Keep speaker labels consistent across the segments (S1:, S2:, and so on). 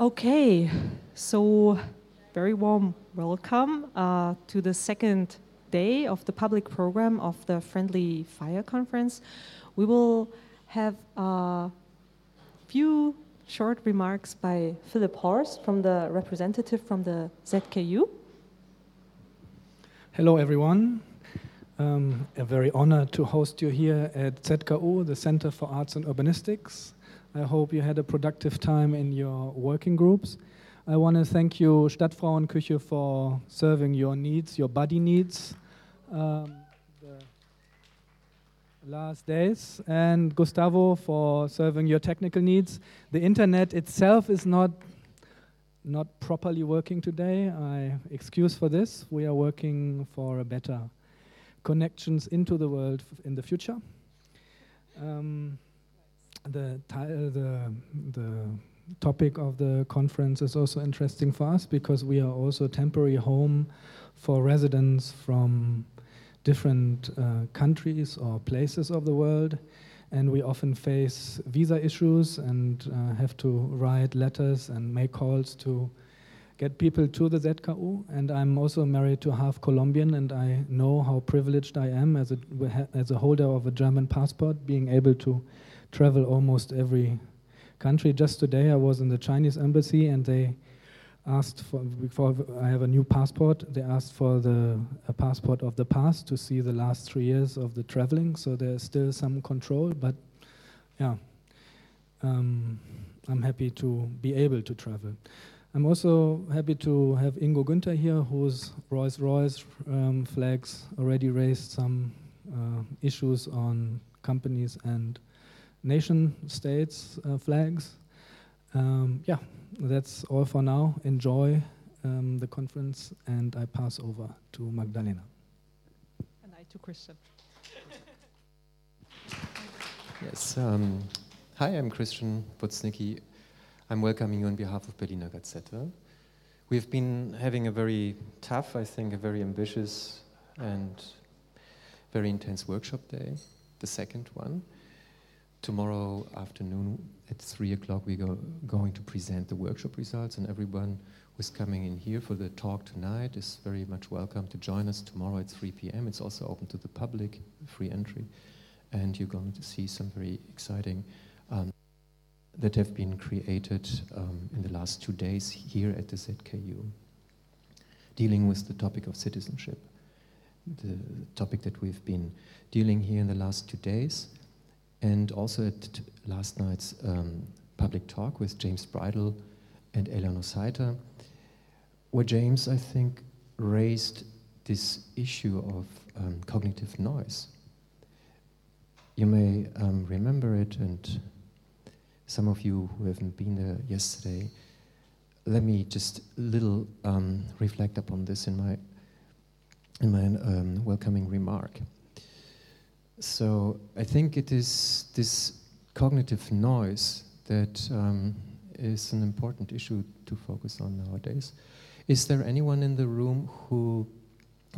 S1: Okay, so very warm welcome uh, to the second day of the public program of the Friendly Fire Conference. We will have a few short remarks by Philip Horst from the representative from the ZKU.
S2: Hello, everyone. Um, a very honor to host you here at ZKU, the Center for Arts and Urbanistics. I hope you had a productive time in your working groups. I want to thank you, Stadtfrauenküche, for serving your needs, your body needs, um, the last days, and Gustavo for serving your technical needs. The internet itself is not not properly working today. I excuse for this. We are working for a better connections into the world in the future. Um, the, the, the topic of the conference is also interesting for us because we are also temporary home for residents from different uh, countries or places of the world and we often face visa issues and uh, have to write letters and make calls to get people to the ZKU. And I'm also married to half Colombian, and I know how privileged I am as a, as a holder of a German passport, being able to travel almost every country. Just today, I was in the Chinese embassy, and they asked for before I have a new passport. They asked for the a passport of the past to see the last three years of the traveling. So there's still some control, but yeah, um, I'm happy to be able to travel. I'm also happy to have Ingo Günther here, whose Rolls-Royce um, flags already raised some uh, issues on companies and nation states uh, flags. Um, yeah, that's all for now. Enjoy um, the conference, and I pass over to Magdalena.
S1: And I to Christian.
S3: yes. Um, hi, I'm Christian Woznicki. I'm welcoming you on behalf of Berliner Gazette. We've been having a very tough, I think, a very ambitious and very intense workshop day, the second one. Tomorrow afternoon at 3 o'clock, we are going to present the workshop results, and everyone who's coming in here for the talk tonight is very much welcome to join us tomorrow at 3 p.m. It's also open to the public, free entry, and you're going to see some very exciting um, that have been created um, in the last two days here at the ZKU, dealing with the topic of citizenship, the topic that we've been dealing here in the last two days and also at last night's um, public talk with James Bridle and Eleanor Saitta, where James, I think, raised this issue of um, cognitive noise. You may um, remember it, and some of you who haven't been there yesterday, let me just a little um, reflect upon this in my in my um, welcoming remark. So I think it is this cognitive noise that um, is an important issue to focus on nowadays. Is there anyone in the room who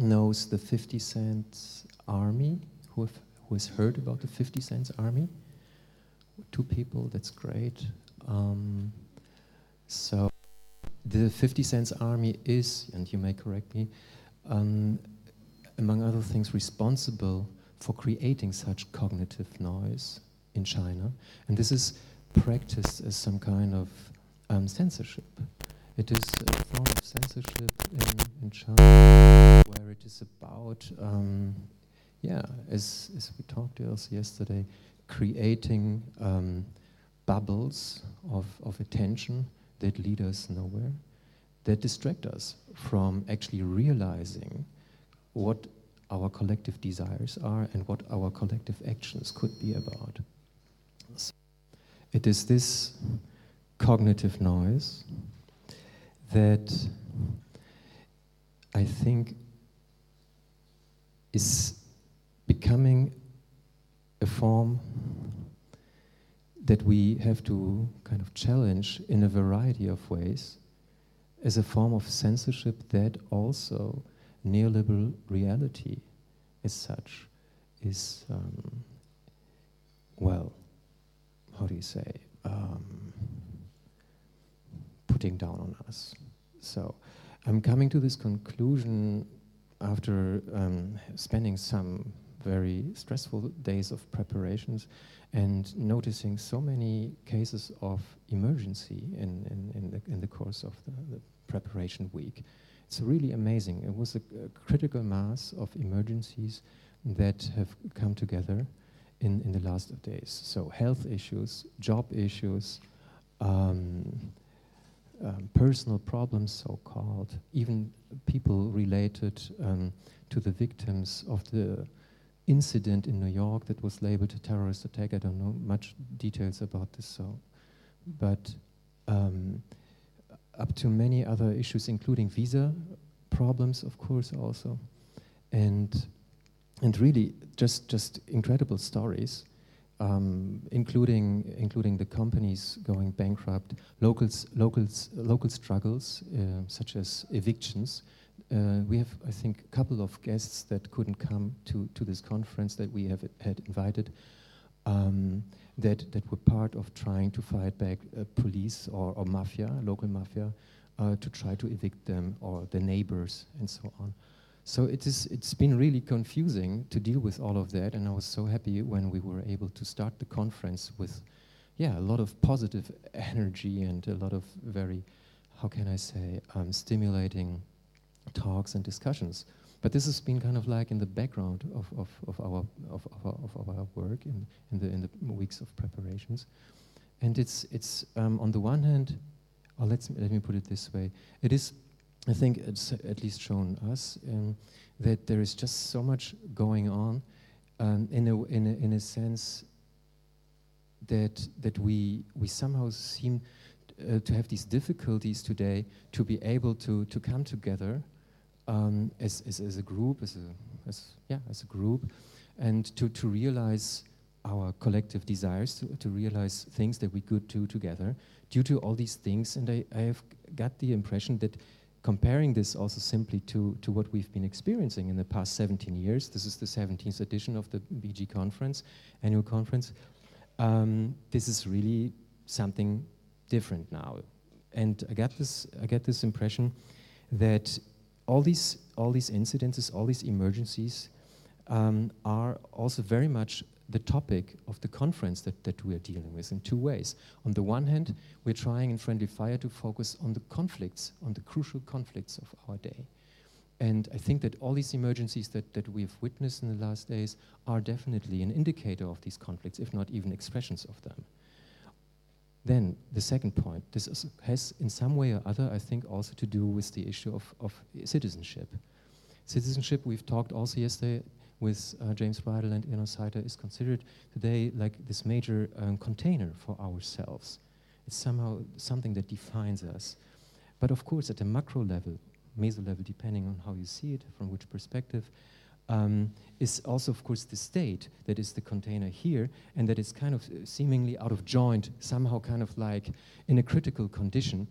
S3: knows the 50 Cent Army? Who, have, who has heard about the 50 Cent Army? Two people, that's great. Um, so the 50 Cent Army is, and you may correct me, um, among other things, responsible for creating such cognitive noise in China. And this is practiced as some kind of um, censorship. It is a form of censorship in, in China where it is about, um, yeah, as, as we talked also yesterday, creating um, bubbles of, of attention that lead us nowhere, that distract us from actually realizing what our collective desires are and what our collective actions could be about. So it is this cognitive noise that I think is becoming a form that we have to kind of challenge in a variety of ways as a form of censorship that also neoliberal reality as such is, um, well, how do you say, um, put cutting down on us. So I'm coming to this conclusion after um, spending some very stressful days of preparations and noticing so many cases of emergency in, in, in, the, in the course of the, the preparation week. It's really amazing. It was a, a, critical mass of emergencies that have come together in, in the last days. So health issues, job issues, um, um, personal problems, so-called, even people related um, to the victims of the incident in New York that was labeled a terrorist attack. I don't know much details about this, so, but um, up to many other issues, including visa problems, of course, also, and and really just just incredible stories um, including including the companies going bankrupt, locals locals local struggles uh, such as evictions. Uh, we have, I think, a couple of guests that couldn't come to, to this conference that we have had invited. Um, that that were part of trying to fight back uh, police or, or mafia, local mafia, uh, to try to evict them or the neighbors and so on. So it is, it's been really confusing to deal with all of that, and I was so happy when we were able to start the conference with, yeah, a lot of positive energy and a lot of very, how can I say, um, stimulating talks and discussions. But this has been kind of like in the background of, of, of, our, of, of, of our work in, in, the, in the weeks of preparations. And it's, it's um, on the one hand, or let's, let me put it this way, it is I think it's at least shown us um, that there is just so much going on um, in, a, in, a, in a sense that, that we, we somehow seem uh, to have these difficulties today to be able to, to come together um, as, as, as a group, as a, as, yeah, as a group, and to, to realize our collective desires, to, to realize things that we could do together due to all these things. And I, I have got the impression that comparing this also simply to, to what we've been experiencing in the past 17 years, this is the 17th edition of the BG conference, annual conference, um, this is really something different now. And I get this, I get this impression that all these, all these incidences, all these emergencies um, are also very much the topic of the conference that, that we are dealing with in two ways. On the one hand, we're trying in Friendly Fire to focus on the conflicts, on the crucial conflicts of our day. And I think that all these emergencies that, that we've witnessed in the last days are definitely an indicator of these conflicts, if not even expressions of them. Then, the second point, this is, has in some way or other, I think, also to do with the issue of, of citizenship. Citizenship, we've talked also yesterday, with uh, James Bridle and Enos Saitta is considered today like this major um, container for ourselves. It's somehow something that defines us. But of course, at a macro level, meso level, depending on how you see it, from which perspective, um, is also, of course, the state that is the container here, and that is kind of uh, seemingly out of joint, somehow kind of like in a critical condition,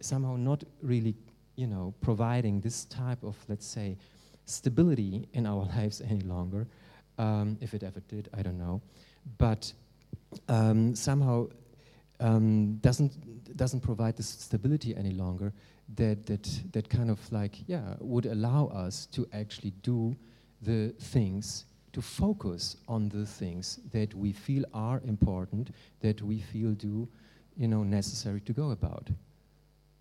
S3: somehow not really, you know, providing this type of, let's say, stability in our lives any longer. Um, if it ever did, I don't know. But um, somehow um, doesn't doesn't provide this stability any longer. That that that kind of like yeah would allow us to actually do the things to focus on the things that we feel are important, that we feel do, you know, necessary to go about.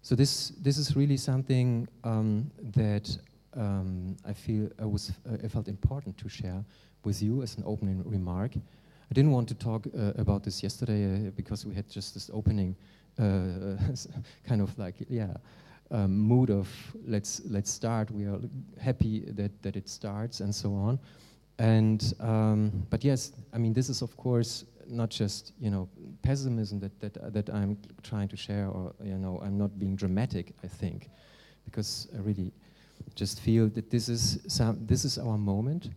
S3: So this this is really something um, that um, I feel I was uh, I felt important to share with you as an opening remark. I didn't want to talk uh, about this yesterday uh, because we had just this opening uh, kind of like yeah um, mood of let's let's start. We are happy that that it starts and so on. And um, but yes, I mean this is of course not just you know pessimism that that that I'm trying to share or you know I'm not being dramatic. I think because I really just feel that this is some, this is our moment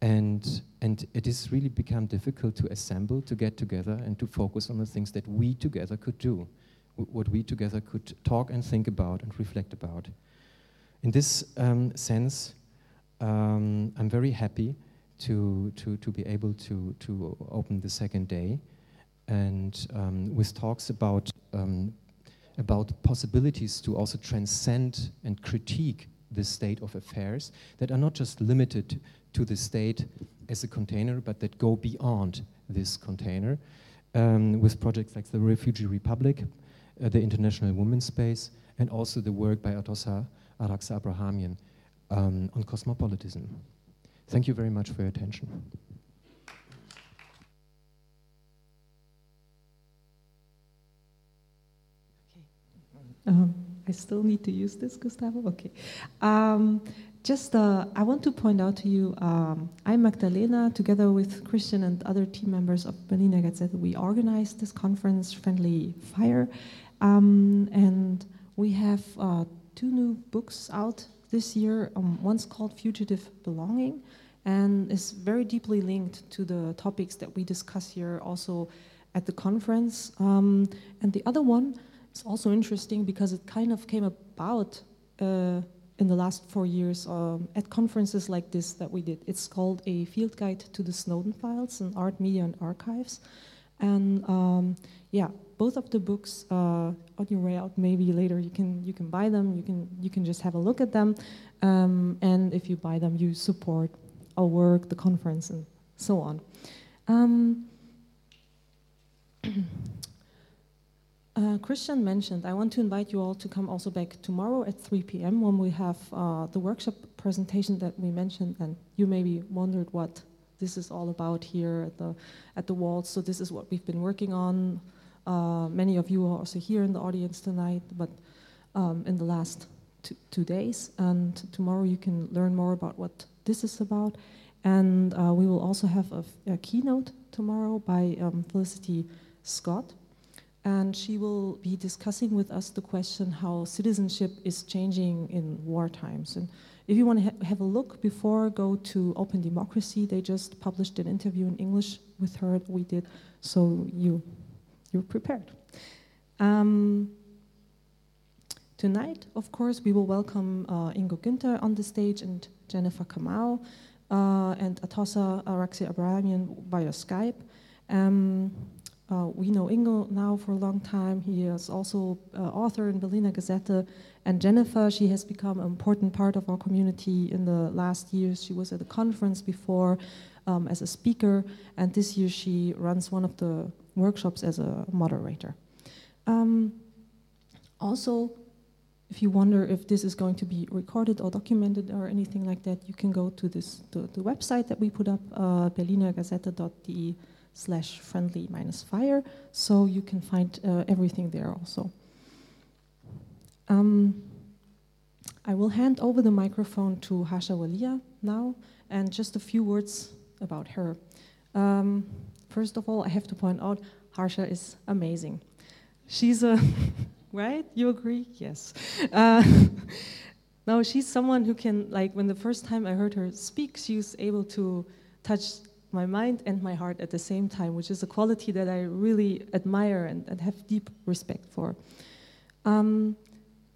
S3: and and it has really become difficult to assemble to get together and to focus on the things that we together could do what we together could talk and think about and reflect about. In this um, sense um, i'm very happy to, to, to be able to, to open the second day and um, with talks about um, about possibilities to also transcend and critique the state of affairs that are not just limited to the state as a container, but that go beyond this container um, with projects like the Refugee Republic, uh, the International Women's Space, and also the work by Atossa Araxia Abrahamian um, on cosmopolitanism. Thank you very much for your attention.
S1: Um, I still need to use this, Gustavo? Okay. Um, just, uh, I want to point out to you, um, I'm Magdalena, together with Christian and other team members of Berliner Gazette. We organized this conference, Friendly Fire, um, and we have uh, two new books out this year. Um, one's called Fugitive Belonging, and is very deeply linked to the topics that we discuss here also at the conference. Um, and the other one is also interesting because it kind of came about uh, in the last four years um, at conferences like this that we did. It's called A Field Guide to the Snowden Files in Art, Media, and Archives. And um, yeah, both of the books uh, on your way out, maybe later you can you can buy them. You can you can just have a look at them, um, and if you buy them, you support our work, the conference, and so on. Um, Uh, Christian mentioned, I want to invite you all to come also back tomorrow at 3 p.m. when we have uh, the workshop presentation that we mentioned, and you maybe wondered what this is all about here at the at the Waltz. So this is what we've been working on. Uh, many of you are also here in the audience tonight, but um, in the last two, two, days. And tomorrow you can learn more about what this is about. And uh, we will also have a, a keynote tomorrow by um, Felicity Scott and she will be discussing with us the question how citizenship is changing in war times. And if you want to ha have a look before, go to Open Democracy. They just published an interview in English with her we did, so you, you're prepared. Um, tonight, of course, we will welcome uh, Ingo Günther on the stage and Jennifer Kamau uh, and Atossa Araxia Abrahamian via Skype. Um, uh, we know Ingo now for a long time. He is also uh, author in Berliner Gazette. And Jennifer, she has become an important part of our community in the last years. She was at a conference before um, as a speaker, and this year she runs one of the workshops as a moderator. Um, also, if you wonder if this is going to be recorded or documented or anything like that, you can go to this the, the website that we put up, uh, berlinergazette.de slash friendly minus fire. So you can find uh, everything there also. Um, I will hand over the microphone to Harsha Walia now, and just a few words about her. Um, first of all, I have to point out Harsha is amazing. She's a, right? You agree? Yes. Uh, no, she's someone who can, like, when the first time I heard her speak, she was able to touch my mind and my heart at the same time, which is a quality that I really admire and, and have deep respect for. Um,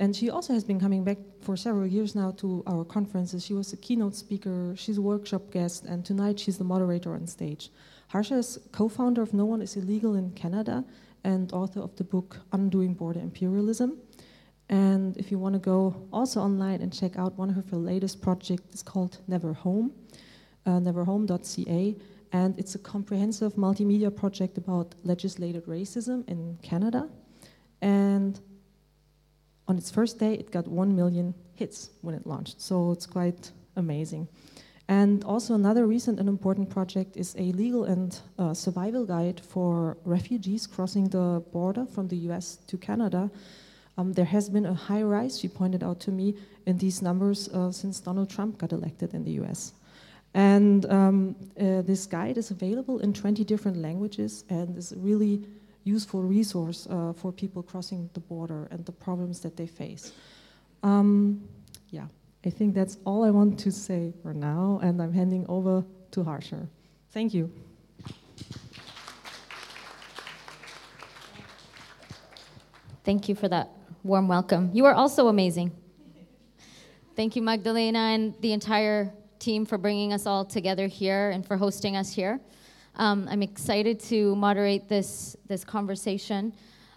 S1: and she also has been coming back for several years now to our conferences. She was a keynote speaker, she's a workshop guest, and tonight she's the moderator on stage. Harsha is co founder of No One is Illegal in Canada and author of the book Undoing Border Imperialism. And if you want to go also online and check out one of her latest projects, it's called Never Home neverhome.ca, and it's a comprehensive multimedia project about legislated racism in Canada. And on its first day, it got 1 million hits when it launched, so it's quite amazing. And also, another recent and important project is a legal and uh, survival guide for refugees crossing the border from the US to Canada. Um, there has been a high rise, she pointed out to me, in these numbers uh, since Donald Trump got elected in the US. And um, uh, this guide is available in 20 different languages and is a really useful resource uh, for people crossing the border and the problems that they face. Um, yeah, I think that's all I want to say for now, and I'm handing over to Harsha. Thank you.
S4: Thank you for that warm welcome. You are also amazing. Thank you, Magdalena, and the entire team for bringing us all together here and for hosting us here. Um, I'm excited to moderate this, this conversation.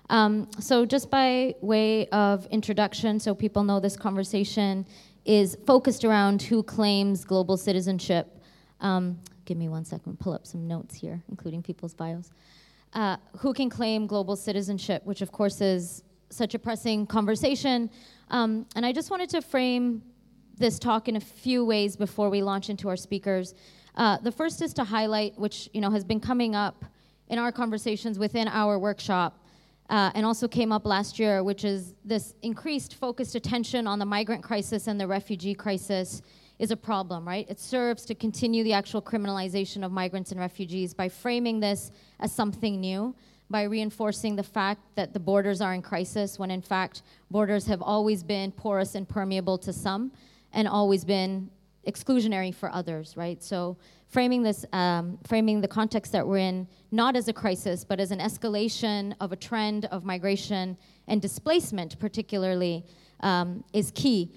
S4: Um, so, just by way of introduction, so people know this conversation is focused around who claims global citizenship. Um, give me one second, pull up some notes here, including people's bios. Uh, who can claim global citizenship, which of course is such a pressing conversation. Um, and I just wanted to frame this talk in a few ways before we launch into our speakers. Uh, the first is to highlight, which you know has been coming up in our conversations within our workshop, uh, and also came up last year, which is this increased focused attention on the migrant crisis and the refugee crisis is a problem, right? It serves to continue the actual criminalization of migrants and refugees by framing this as something new, by reinforcing the fact that the borders are in crisis, when in fact borders have always been porous and permeable to some and always been exclusionary for others, right? So framing this, um, framing the context that we're in, not as a crisis, but as an escalation of a trend of migration and displacement, particularly, um, is key.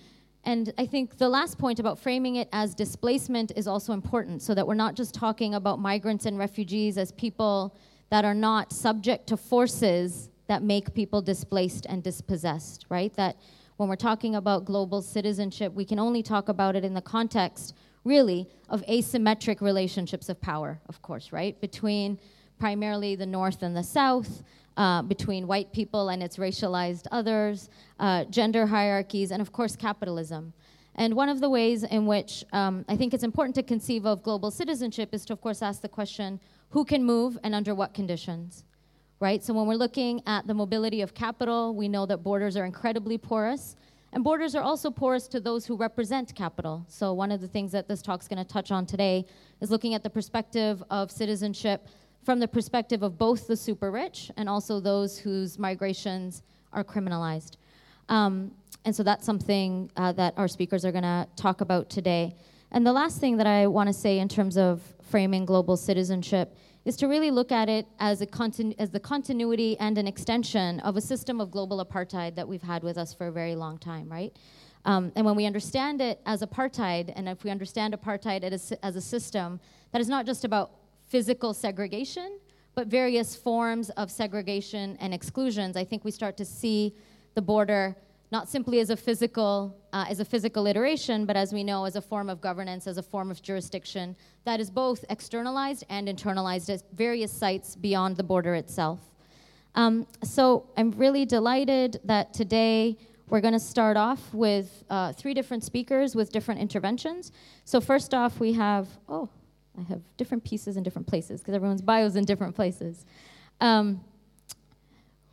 S4: And I think the last point about framing it as displacement is also important, so that we're not just talking about migrants and refugees as people that are not subject to forces that make people displaced and dispossessed, right? That when we're talking about global citizenship, we can only talk about it in the context, really, of asymmetric relationships of power, of course, right? Between primarily the North and the South, uh, between white people and its racialized others, uh, gender hierarchies, and of course, capitalism. And one of the ways in which um, I think it's important to conceive of global citizenship is to, of course, ask the question who can move and under what conditions? Right? So when we're looking at the mobility of capital, we know that borders are incredibly porous. And borders are also porous to those who represent capital. So one of the things that this talk's going to touch on today is looking at the perspective of citizenship from the perspective of both the super rich and also those whose migrations are criminalized. Um, and so that's something uh, that our speakers are going to talk about today. And the last thing that I want to say in terms of framing global citizenship is to really look at it as, a continu- as the continuity and an extension of a system of global apartheid that we've had with us for a very long time, right? Um, and when we understand it as apartheid, and if we understand apartheid as, as a system that is not just about physical segregation, but various forms of segregation and exclusions, I think we start to see the border not simply as a physical uh, as a physical iteration, but as we know, as a form of governance, as a form of jurisdiction that is both externalized and internalized at various sites beyond the border itself. Um, so I'm really delighted that today we're going to start off with uh, three different speakers with different interventions. So first off, we have oh, I have different pieces in different places because everyone's bios in different places. Um,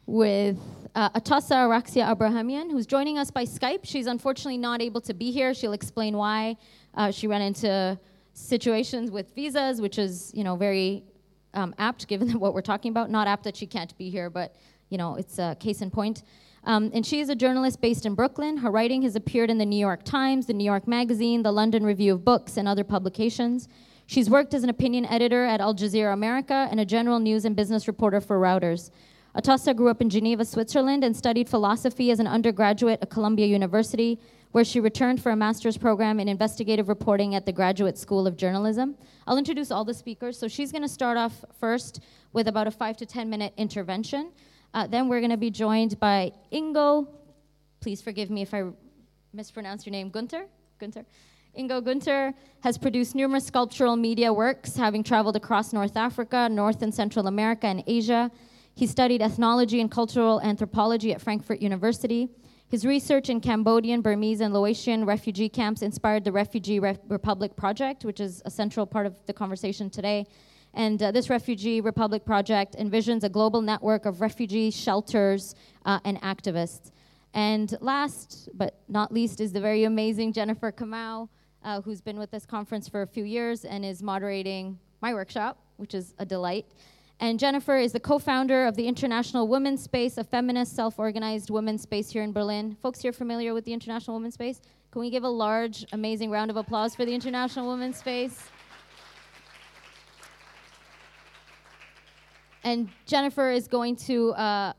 S4: with uh, Atossa Araxia Abrahamian, who's joining us by Skype. She's unfortunately not able to be here. She'll explain why. Uh, she ran into situations with visas, which is, you know, very um, apt given what we're talking about. Not apt that she can't be here, but, you know, it's a case in point. Um, and she is a journalist based in Brooklyn. Her writing has appeared in the New York Times, the New York Magazine, the London Review of Books, and other publications. She's worked as an opinion editor at Al Jazeera America and a general news and business reporter for Reuters. Atossa grew up in Geneva, Switzerland, and studied philosophy as an undergraduate at Columbia University, where she returned for a master's program in investigative reporting at the Graduate School of Journalism. I'll introduce all the speakers. So she's going to start off first with about a five to 10 minute intervention. Uh, then we're going to be joined by Ingo. Please forgive me if I mispronounce your name, Gunter. Gunter. Ingo Günther has produced numerous sculptural media works, having traveled across North Africa, North and Central America, and Asia. He studied ethnology and cultural anthropology at Frankfurt University. His research in Cambodian, Burmese, and Laotian refugee camps inspired the Refugee Re- Republic Project, which is a central part of the conversation today. And uh, this Refugee Republic Project envisions a global network of refugee shelters uh, and activists. And last but not least is the very amazing Jennifer Kamau, uh, who's been with this conference for a few years and is moderating my workshop, which is a delight. And Jennifer is the co founder of the International Women's Space, a feminist, self organized women's space here in Berlin. Folks here familiar with the International Women's Space? Can we give a large, amazing round of applause for the International Women's Space? And Jennifer is going to uh,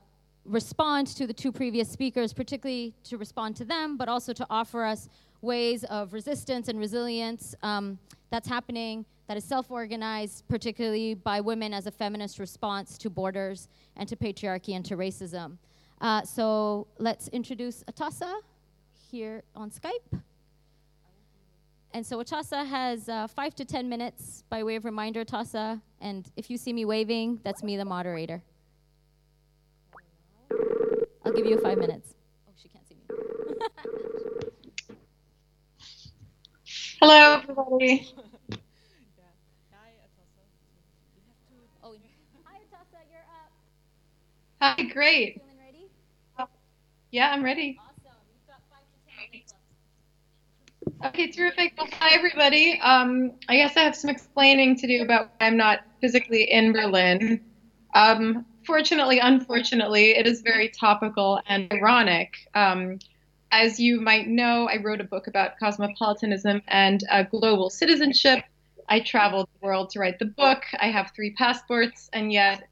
S4: respond to the two previous speakers, particularly to respond to them, but also to offer us ways of resistance and resilience um, that's happening that is self organized, particularly by women as a feminist response to borders and to patriarchy and to racism. Uh, so let's introduce Atossa here on Skype. And so Atossa has uh, five to 10 minutes by way of reminder, Atossa. And if you see me waving, that's me, the moderator. I'll give you five minutes. Oh, she can't see me.
S5: Hello, everybody.
S4: Oh, hi, Atossa, you're up.
S5: Hi, great.
S4: Feeling ready?
S5: Yeah, I'm ready.
S4: Awesome. You've got five to 10 minutes left.
S5: Okay, terrific. Well, hi, everybody. Um, I guess I have some explaining to do about why I'm not physically in Berlin. Um, fortunately, unfortunately, it is very topical and ironic. Um, as you might know, I wrote a book about cosmopolitanism and uh, global citizenship. I traveled the world to write the book. I have three passports, and yet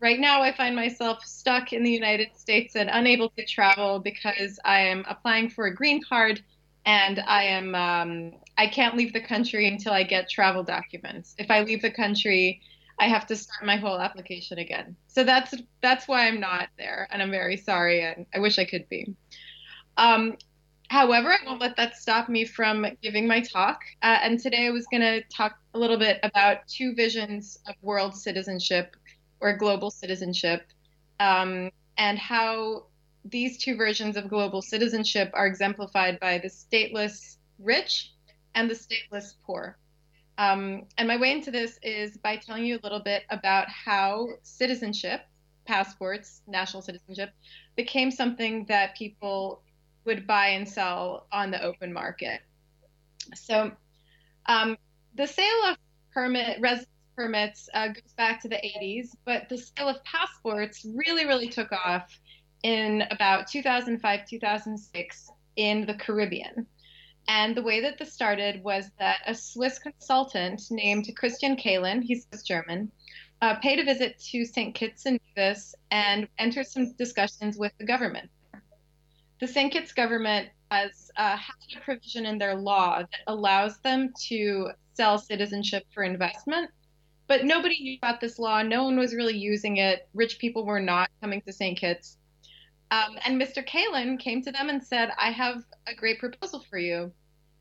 S5: right now I find myself stuck in the United States and unable to travel because I am applying for a green card and I am um, I can't leave the country until I get travel documents. If I leave the country, I have to start my whole application again. So that's that's why I'm not there, and I'm very sorry, and I wish I could be. Um, however, I won't let that stop me from giving my talk. Uh, and today I was going to talk a little bit about two visions of world citizenship or global citizenship, um, and how these two versions of global citizenship are exemplified by the stateless rich and the stateless poor. Um, and my way into this is by telling you a little bit about how citizenship, passports, national citizenship, became something that people would buy and sell on the open market. So um, the sale of permit residence permits uh, goes back to the 80s, but the sale of passports really, really took off in about 2005, 2006 in the Caribbean. And the way that this started was that a Swiss consultant named Christian Kälin, he's German, uh, paid a visit to St. Kitts and Nevis and entered some discussions with the government. The St. Kitts government has, uh, has a provision in their law that allows them to sell citizenship for investment, but nobody knew about this law. No one was really using it. Rich people were not coming to St. Kitts. Um, and Mr. Kälin came to them and said, I have a great proposal for you.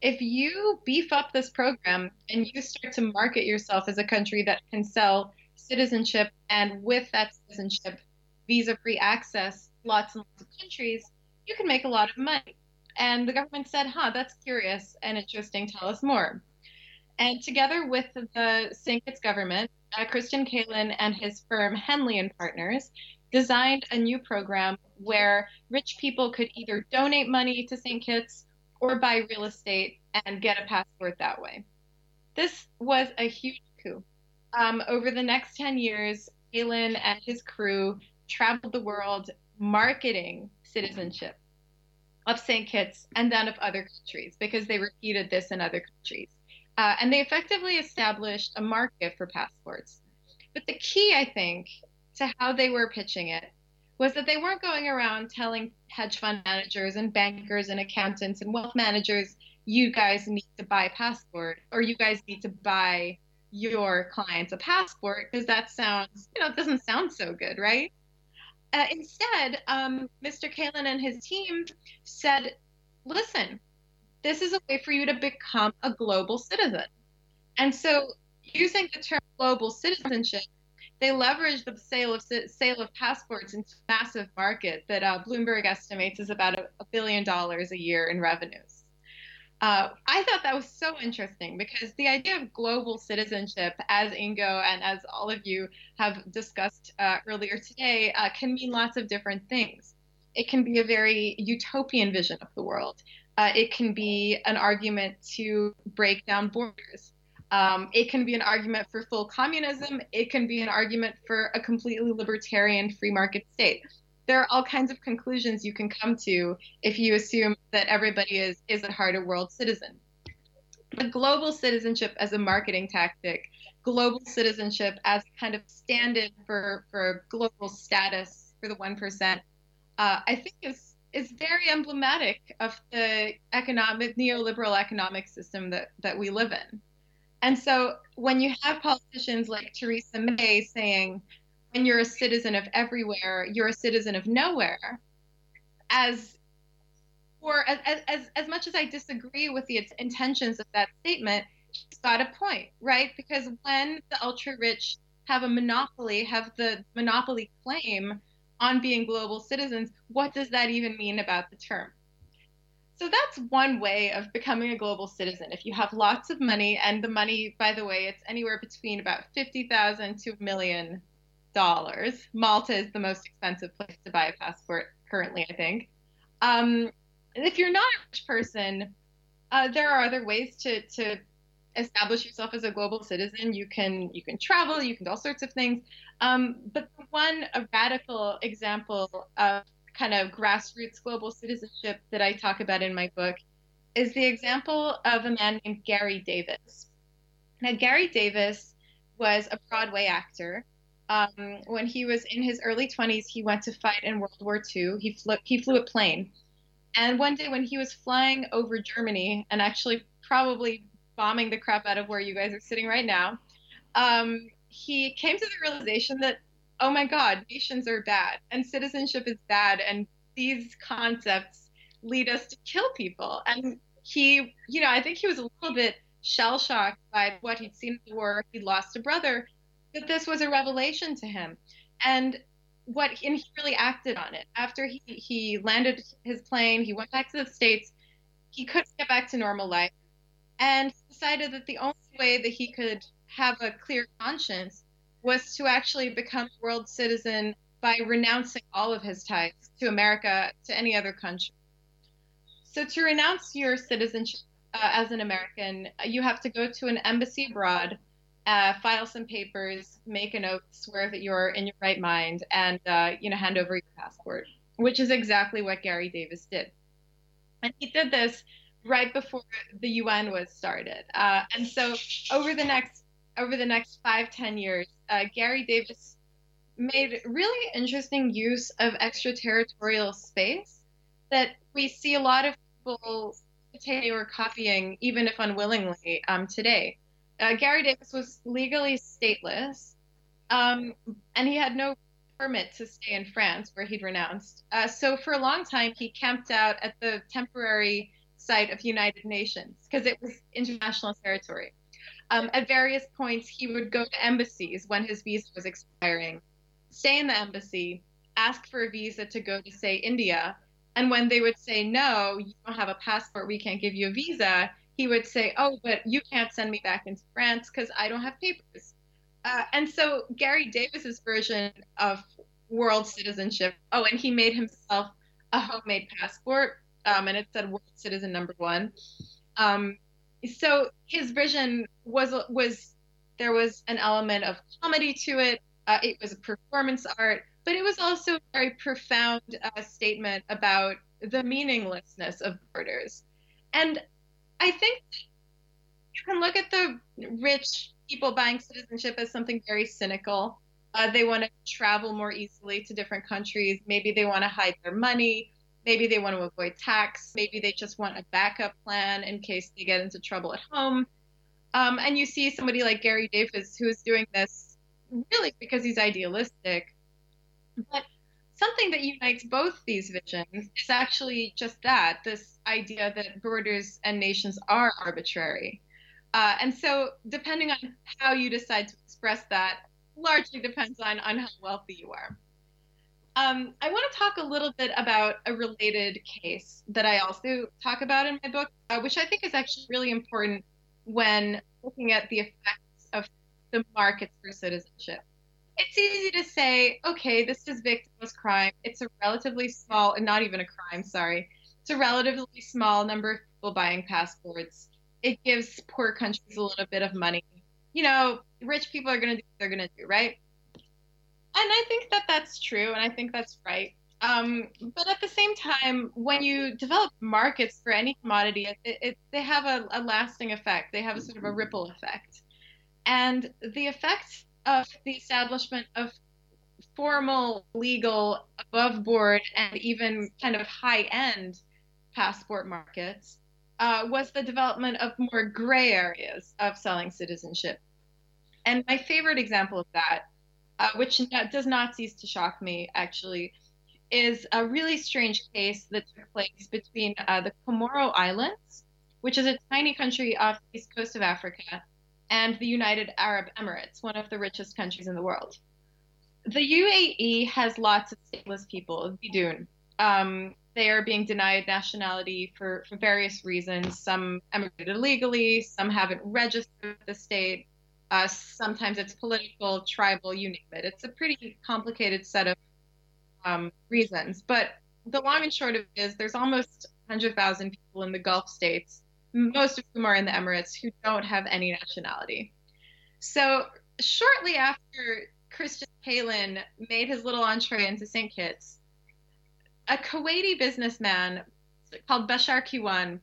S5: If you beef up this program and you start to market yourself as a country that can sell citizenship and with that citizenship, visa free access, lots and lots of countries, you can make a lot of money. And the government said, huh, that's curious and interesting. Tell us more. And together with the St. Kitts government, uh, Christian Kälin and his firm Henley and Partners designed a new program where rich people could either donate money to St. Kitts or buy real estate and get a passport that way. This was a huge coup. Um, over the next 10 years, Kälin and his crew traveled the world marketing citizenship of St. Kitts and then of other countries because they repeated this in other countries. Uh, and they effectively established a market for passports. But the key, I think, to how they were pitching it was that they weren't going around telling hedge fund managers and bankers and accountants and wealth managers, you guys need to buy a passport or you guys need to buy your clients a passport because that sounds, you know, it doesn't sound so good, right? Uh, instead, um, Mr. Kälin and his team said, listen, this is a way for you to become a global citizen. And so, using the term global citizenship, they leveraged the sale of sale of passports into a massive market that uh, Bloomberg estimates is about a, a, billion dollars a year in revenues. Uh, I thought that was so interesting because the idea of global citizenship, as Ingo and as all of you have discussed uh, earlier today, uh, can mean lots of different things. It can be a very utopian vision of the world. Uh, it can be an argument to break down borders. Um, it can be an argument for full communism. It can be an argument for a completely libertarian free market state. There are all kinds of conclusions you can come to if you assume that everybody is, is at heart a world citizen. But global citizenship as a marketing tactic, global citizenship as kind of stand in for, for global status for the 1%, uh, I think is is very emblematic of the economic neoliberal economic system that, that we live in. And so when you have politicians like Theresa May saying, when you're a citizen of everywhere, you're a citizen of nowhere, as or as, as, as much as I disagree with the intentions of that statement, she's got a point, right? Because when the ultra rich have a monopoly, have the monopoly claim on being global citizens, what does that even mean about the term? So that's one way of becoming a global citizen. If you have lots of money, and the money, by the way, it's anywhere between about fifty thousand to a million dollars. Malta is the most expensive place to buy a passport currently, I think. Um, if you're not a rich person, uh, there are other ways to to establish yourself as a global citizen. You can you can travel, you can do all sorts of things. Um, but one a radical example of kind of grassroots global citizenship that I talk about in my book is the example of a man named Garry Davis. Now, Garry Davis was a Broadway actor. Um, when he was in his early 20s, he went to fight in World War II. He flew, he flew a plane. And one day, when he was flying over Germany and actually probably bombing the crap out of where you guys are sitting right now, um, he came to the realization that oh my God, nations are bad and citizenship is bad, and these concepts lead us to kill people. And he, you know, I think he was a little bit shell shocked by what he'd seen in the war. He lost a brother, but this was a revelation to him. And what and he really acted on it. After he, he landed his plane, he went back to the States. He couldn't get back to normal life. And decided that the only way that he could have a clear conscience was to actually become a world citizen by renouncing all of his ties to America, to any other country. So, to renounce your citizenship uh, as an American, you have to go to an embassy abroad, uh, file some papers, make a note, swear that you're in your right mind, and uh, you know hand over your passport, which is exactly what Garry Davis did. And he did this right before the UN was started. Uh, and so, over the next over the next five ten years, uh, Garry Davis made really interesting use of extraterritorial space that we see a lot of people imitating or copying, even if unwillingly, um, today. Uh, Garry Davis was legally stateless, um, and he had no permit to stay in France, where he'd renounced. Uh, so for a long time, he camped out at the temporary site of United Nations because it was international territory. Um, at various points, he would go to embassies when his visa was expiring, stay in the embassy, ask for a visa to go to, say, India. And when they would say, no, you don't have a passport, we can't give you a visa, he would say, oh, but you can't send me back into France because I don't have papers. Uh, and so Garry Davis's version of world citizenship, oh, and he made himself a homemade passport, um, and it said world citizen number one. Um, so his vision was was there was an element of comedy to it. Uh, it was a performance art, but it was also a very profound uh, statement about the meaninglessness of borders. And I think you can look at the rich people buying citizenship as something very cynical. Uh, they want to travel more easily to different countries. Maybe they want to hide their money. Maybe they want to avoid tax. Maybe they just want a backup plan in case they get into trouble at home. Um, and you see somebody like Garry Davis who is doing this really because he's idealistic. But something that unites both these visions is actually just that this idea that borders and nations are arbitrary. Uh, and so, depending on how you decide to express that, largely depends on, on how wealthy you are. Um, I want to talk a little bit about a related case that I also talk about in my book, uh, which I think is actually really important when looking at the effects of the markets for citizenship. It's easy to say, okay, this is victimless crime. It's a relatively small, and not even a crime, sorry. It's a relatively small number of people buying passports. It gives poor countries a little bit of money. You know, rich people are going to do what they're going to do, right? and I think that that's true, and I think that's right. Um, but at the same time, when you develop markets for any commodity, it, it, they have a, a, lasting effect. They have a sort of a ripple effect, and the effect of the establishment of formal, legal, above board, and even kind of high end passport markets uh, was the development of more gray areas of selling citizenship. And my favorite example of that, uh, which does not cease to shock me actually, is a really strange case that took place between uh, the Comoro Islands, which is a tiny country off the east coast of Africa, and the United Arab Emirates, one of the richest countries in the world. The UAE has lots of stateless people, Bidun. Um, they are being denied nationality for, for various reasons. Some emigrated illegally, some haven't registered with the state. Uh, sometimes it's political, tribal, you name it. It's a pretty complicated set of um, reasons. But the long and short of it is there's almost 100,000 people in the Gulf states, most of whom are in the Emirates, who don't have any nationality. So shortly after Christian Kälin made his little entree into St. Kitts, a Kuwaiti businessman called Bashar Kiwan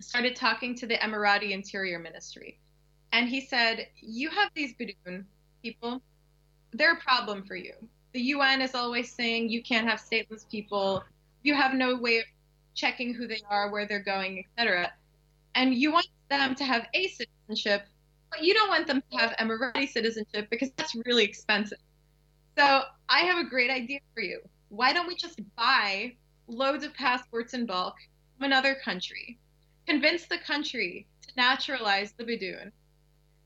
S5: started talking to the Emirati Interior Ministry. And he said, You have these Bidun people, they're a problem for you. The UN is always saying you can't have stateless people, you have no way of checking who they are, where they're going, etc. And you want them to have a citizenship, but you don't want them to have Emirati citizenship because that's really expensive. So I have a great idea for you why don't we just buy loads of passports in bulk from another country, convince the country to naturalize the Bidun,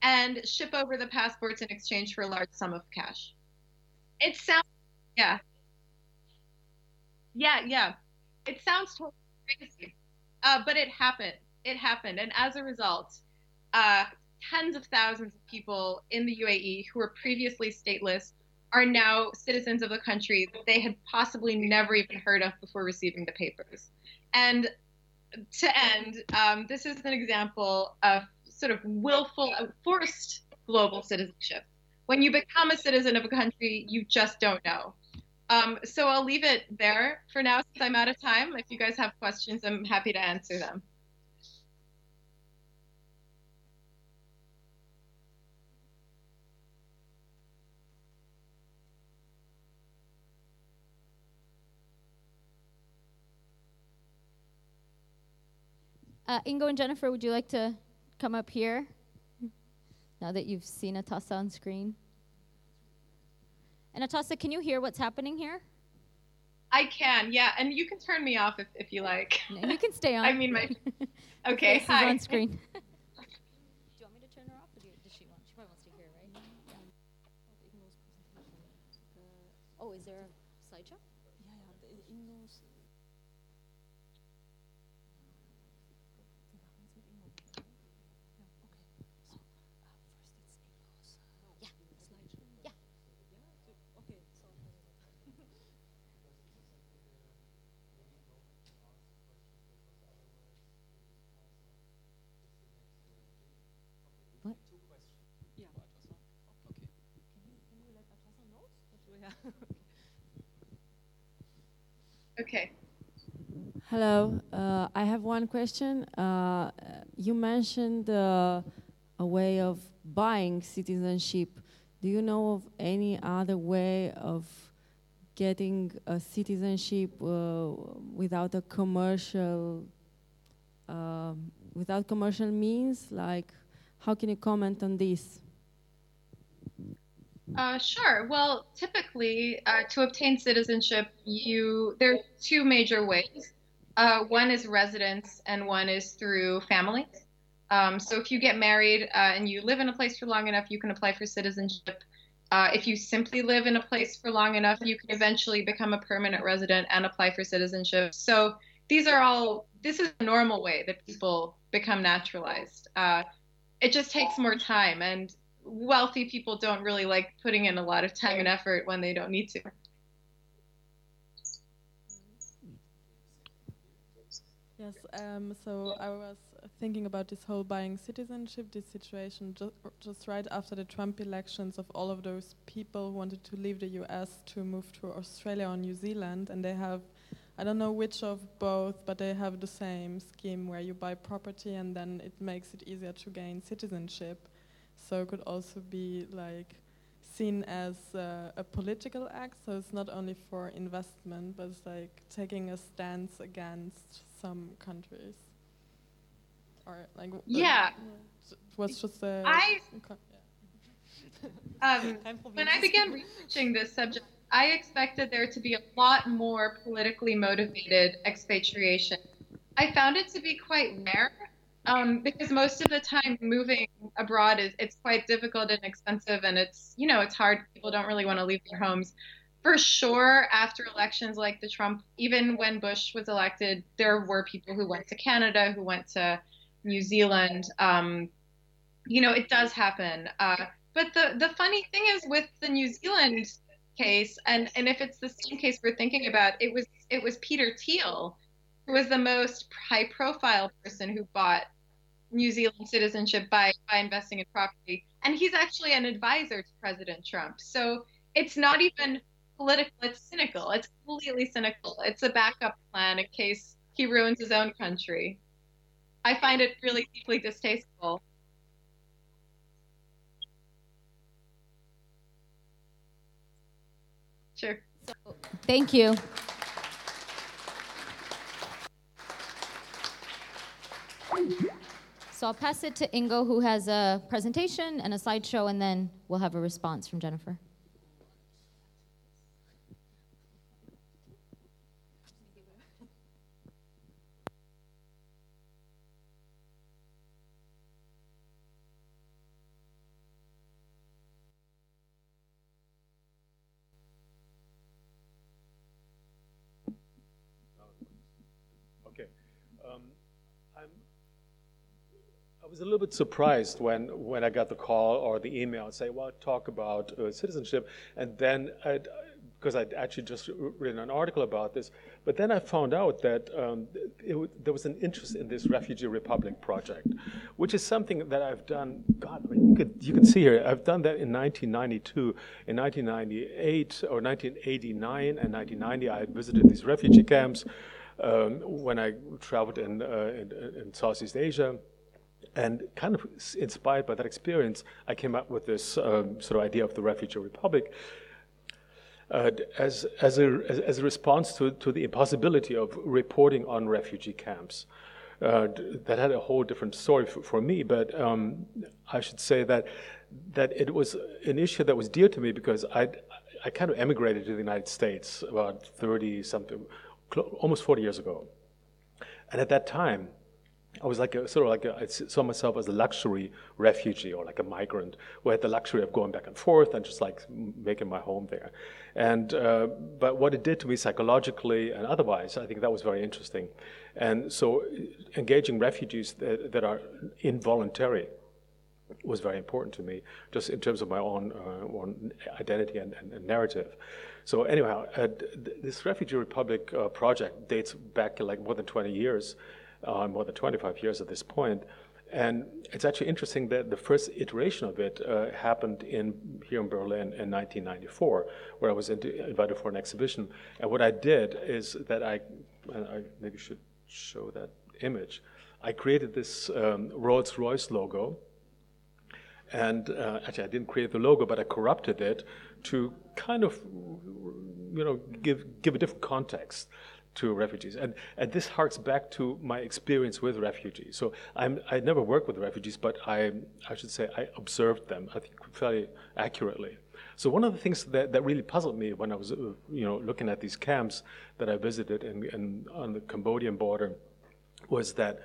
S5: and ship over the passports in exchange for a large sum of cash? It sounds, yeah. Yeah, yeah. It sounds totally crazy. Uh, but it happened. It happened. And as a result, uh, tens of thousands of people in the UAE who were previously stateless are now citizens of the country that they had possibly never even heard of before receiving the papers. And to end, um, this is an example of sort of willful, forced global citizenship. When you become a citizen of a country, you just don't know. Um, so I'll leave it there for now since I'm out of time. If you guys have questions, I'm happy to answer them.
S4: Uh, Ingo and Jennifer, would you like to come up here now that you've seen Atossa on screen? And Atossa, can you hear what's happening here?
S5: I can, yeah, and you can turn me off if, if you like.
S4: No, you can stay on.
S5: I mean, my okay.
S4: Hi. on screen. do you want me to turn her off, or does she want? She probably wants to hear, right? Yeah. Oh, is there a slideshow? Yeah, yeah. Ingo's
S5: Okay.
S6: Hello. Uh, I have one question. Uh, you mentioned uh, a way of buying citizenship. Do you know of any other way of getting a citizenship uh, without a commercial, um, without commercial means? Like, how can you comment on this?
S5: Uh, sure. Well, typically, uh, to obtain citizenship, you there are two major ways. Uh, one is residence, and one is through family. Um, so, if you get married uh, and you live in a place for long enough, you can apply for citizenship. Uh, if you simply live in a place for long enough, you can eventually become a permanent resident and apply for citizenship. So, these are all. This is a normal way that people become naturalized. Uh, it just takes more time, and wealthy people don't really like putting in a lot of time and effort when they don't need to.
S7: Yes, um, so I was thinking about this whole buying citizenship, this situation just, just right after the Trump elections of all of those people who wanted to leave the US to move to Australia or New Zealand, and they have, I don't know which of both, but they have the same scheme where you buy property and then it makes it easier to gain citizenship. So it could also be like seen as uh, a political act. So it's not only for investment, but it's like taking a stance against some countries. Or like
S5: yeah,
S7: it was just a.
S5: I um, when I began researching this subject, I expected there to be a lot more politically motivated expatriation. I found it to be quite rare um, because most of the time moving abroad is it's quite difficult and expensive, and it's you know it's hard. People don't really want to leave their homes. For sure, after elections like the Trump, even when Bush was elected, there were people who went to Canada, who went to New Zealand. Um, you know, it does happen. Uh, but the the funny thing is with the New Zealand case, and and if it's the same case we're thinking about, it was it was Peter Thiel who was the most high profile person who bought New Zealand citizenship by by investing in property, and he's actually an advisor to President Trump. So it's not even political; it's cynical. It's completely cynical. It's a backup plan in case he ruins his own country. I find it really deeply distasteful. Sure.
S4: So, thank you. So I'll pass it to Ingo, who has a presentation and a slideshow, and then we'll have a response from Jennifer.
S8: A little bit surprised when, when I got the call or the email and say, well, talk about uh, citizenship. And then, I'd, because I'd actually just written an article about this, but then I found out that um, it, there was an interest in this Refugee Republic project, which is something that I've done, God, I mean, you, could, you can see here, I've done that in 1992, in 1998 or 1989 and 1990, I had visited these refugee camps um, when I traveled in, uh, in, in Southeast Asia. And kind of inspired by that experience, I came up with this um, sort of idea of the refugee republic uh, as, as, a, as, as, a response to, to the impossibility of reporting on refugee camps. Uh, that had a whole different story for, for me, but um, I should say that, that it was an issue that was dear to me because I, I kind of emigrated to the United States about 30 something, almost 40 years ago. And at that time, I was like a, sort of like a, I saw myself as a luxury refugee or like a migrant who had the luxury of going back and forth and just like making my home there. And uh, but what it did to me psychologically and otherwise, I think that was very interesting. And so engaging refugees that, that are involuntary was very important to me, just in terms of my own, uh, own identity and, and, and, narrative. So anyhow, uh, this Refugee Republic uh, project dates back like more than 20 years uh, more than 25 years at this point. And it's actually interesting that the first iteration of it uh, happened in here in Berlin in 1994, where I was invited for an exhibition. And what I did is that I, I maybe should show that image. I created this um, Rolls-Royce logo, and uh, actually I didn't create the logo, but I corrupted it to kind of, you know, give give a different context to refugees. And, and this harks back to my experience with refugees. So I'm, I never worked with refugees, but I, I should say I observed them, I think, fairly accurately. So one of the things that, that really puzzled me when I was, uh, you know, looking at these camps that I visited in, in, on the Cambodian border was that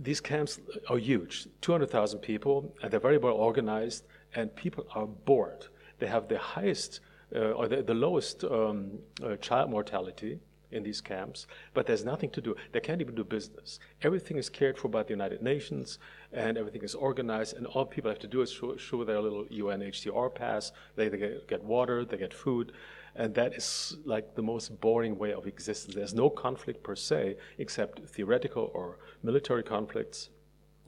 S8: these camps are huge, 200,000 people, and they're very well organized, and people are bored. They have the highest uh, or the, the lowest um, uh, child mortality, in these camps, but there's nothing to do. They can't even do business. Everything is cared for by the United Nations, and everything is organized, and all people have to do is show, show their little UNHCR pass. They, they get, get water, they get food, and that is like the most boring way of existence. There's no conflict per se, except theoretical or military conflicts.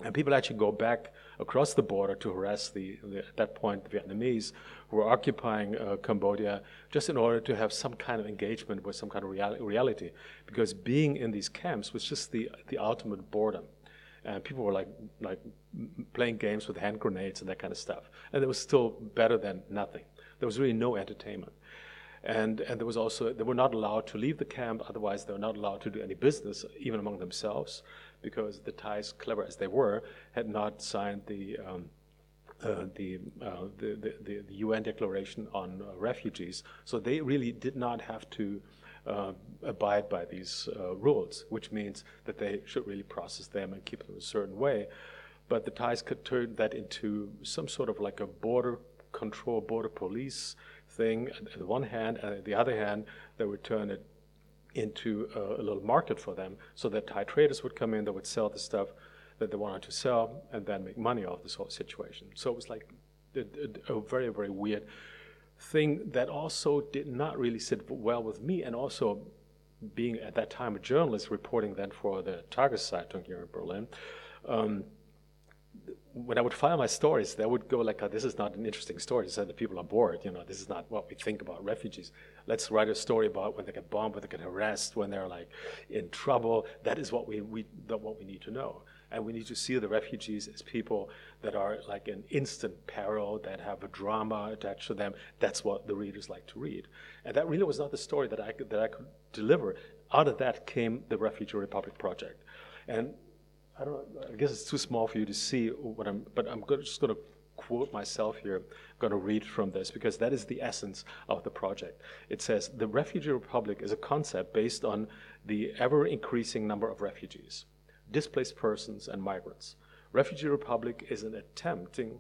S8: And people actually go back across the border to harass the, the at that point, the Vietnamese were occupying uh, Cambodia just in order to have some kind of engagement with some kind of reali- reality. Because being in these camps was just the, the ultimate boredom. and people were like like playing games with hand grenades and that kind of stuff, and it was still better than nothing. There was really no entertainment. And, and there was also, they were not allowed to leave the camp, otherwise, they were not allowed to do any business, even among themselves, because the Thais, clever as they were, had not signed the, um, uh, the, uh, the, the, the, UN Declaration on uh, Refugees. So they really did not have to uh, abide by these rules, which means that they should really process them and keep them a certain way. But the Thais could turn that into some sort of like a border control, border police thing on the one hand, and on the other hand, they would turn it into a, a, little market for them so that Thai traders would come in, they would sell the stuff that they wanted to sell, and then make money off this whole situation. So it was like a, a, very, very weird thing that also did not really sit well with me, and also being at that time a journalist reporting then for the Tageszeitung here in Berlin. Um, when I would file my stories, they would go like, oh, "This is not an interesting story." Said the people are bored. You know, this is not what we think about refugees. Let's write a story about when they get bombed, when they get harassed, when they're like in trouble. That is what we, we that what we need to know, and we need to see the refugees as people that are like in instant peril, that have a drama attached to them. That's what the readers like to read, and that really was not the story that I could, that I could deliver. Out of that came the Refugee Republic project, and I don't. I guess it's too small for you to see what I'm. But I'm just going to quote myself here. I'm going to read from this because that is the essence of the project. It says the refugee republic is a concept based on the ever increasing number of refugees, displaced persons, and migrants. Refugee republic is an attempting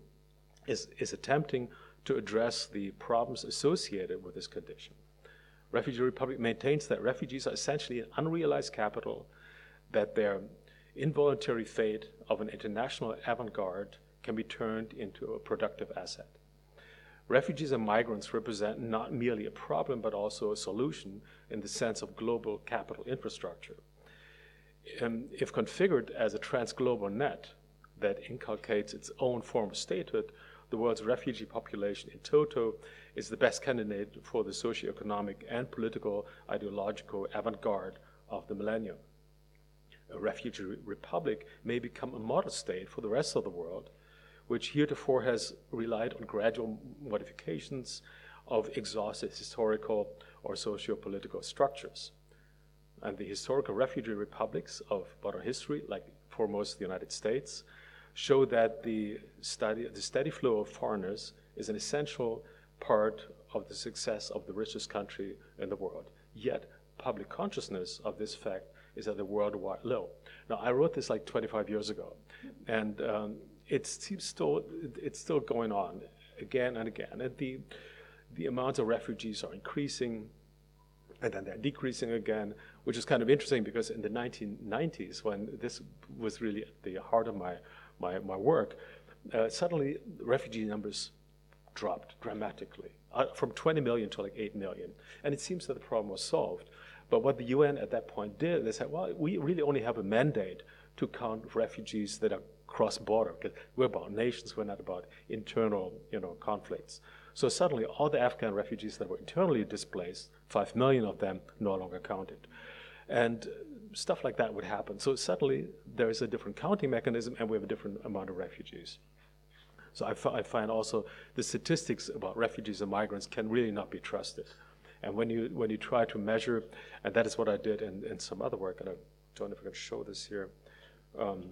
S8: is, is attempting to address the problems associated with this condition. Refugee Republic maintains that refugees are essentially an unrealized capital, that their involuntary fate of an international avant garde can be turned into a productive asset. Refugees and migrants represent not merely a problem, but also a solution in the sense of global capital infrastructure. Um, if configured as a transglobal net that inculcates its own form of statehood, the world's refugee population in toto is the best candidate for the socioeconomic and political ideological avant garde of the millennium a refugee republic may become a model state for the rest of the world, which heretofore has relied on gradual modifications of exhausted historical or socio-political structures. And the historical refugee republics of modern history, like foremost the United States, show that the, study, the steady flow of foreigners is an essential part of the success of the richest country in the world. Yet, public consciousness of this fact is at a worldwide low. Now, I wrote this like 25 years ago, and um, it seems still it's still going on again and again. And the the amounts of refugees are increasing, and then they're decreasing again, which is kind of interesting because in the 1990s, when this was really at the heart of my my, my work, uh, suddenly refugee numbers dropped dramatically uh, from 20 million to like 8 million, and it seems that the problem was solved. But what the UN at that point did, they said, well, we really only have a mandate to count refugees that are cross-border, because we're about nations, we're not about internal, you know, conflicts. So suddenly, all the Afghan refugees that were internally displaced, five million of them, no longer counted, and stuff like that would happen. So suddenly, there is a different counting mechanism, and we have a different amount of refugees. So I, I find also the statistics about refugees and migrants can really not be trusted. And when you when you try to measure, and that is what I did in, in some other work, and I don't know if I can show this here. Um,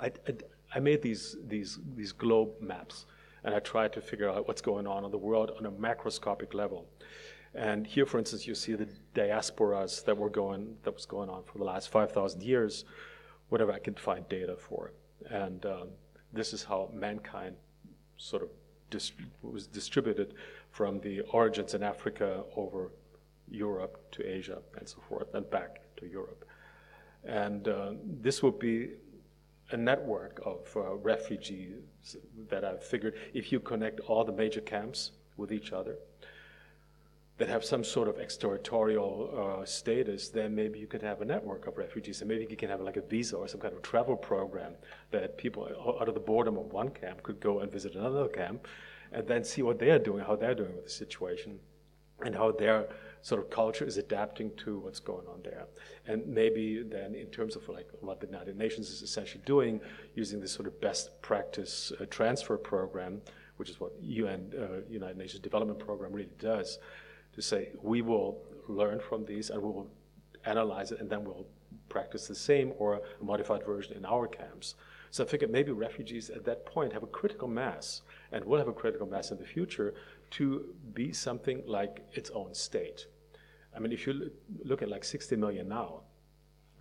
S8: I, I, I, made these these these globe maps, and I tried to figure out what's going on in the world on a macroscopic level. And here, for instance, you see the diasporas that were going that was going on for the last 5,000 years, whatever I could find data for. And um, this is how mankind sort of was distributed from the origins in Africa over Europe to Asia and so forth, and back to Europe. And uh, this would be a network of uh, refugees that I've figured if you connect all the major camps with each other that have some sort of exterritorial uh, status, then maybe you could have a network of refugees, and maybe you can have like a visa or some kind of travel program that people out of the boredom of one camp could go and visit another camp, and then see what they are doing, how they're doing with the situation, and how they're sort of culture is adapting to what's going on there. And maybe then, in terms of like what the United Nations is essentially doing, using this sort of best practice uh, transfer program, which is what UN, uh, United Nations Development Program really does, to say we will learn from these and we will analyze it and then we'll practice the same or a modified version in our camps. So I figured maybe refugees at that point have a critical mass and will have a critical mass in the future to be something like its own state. I mean, if you look at like 60 million now,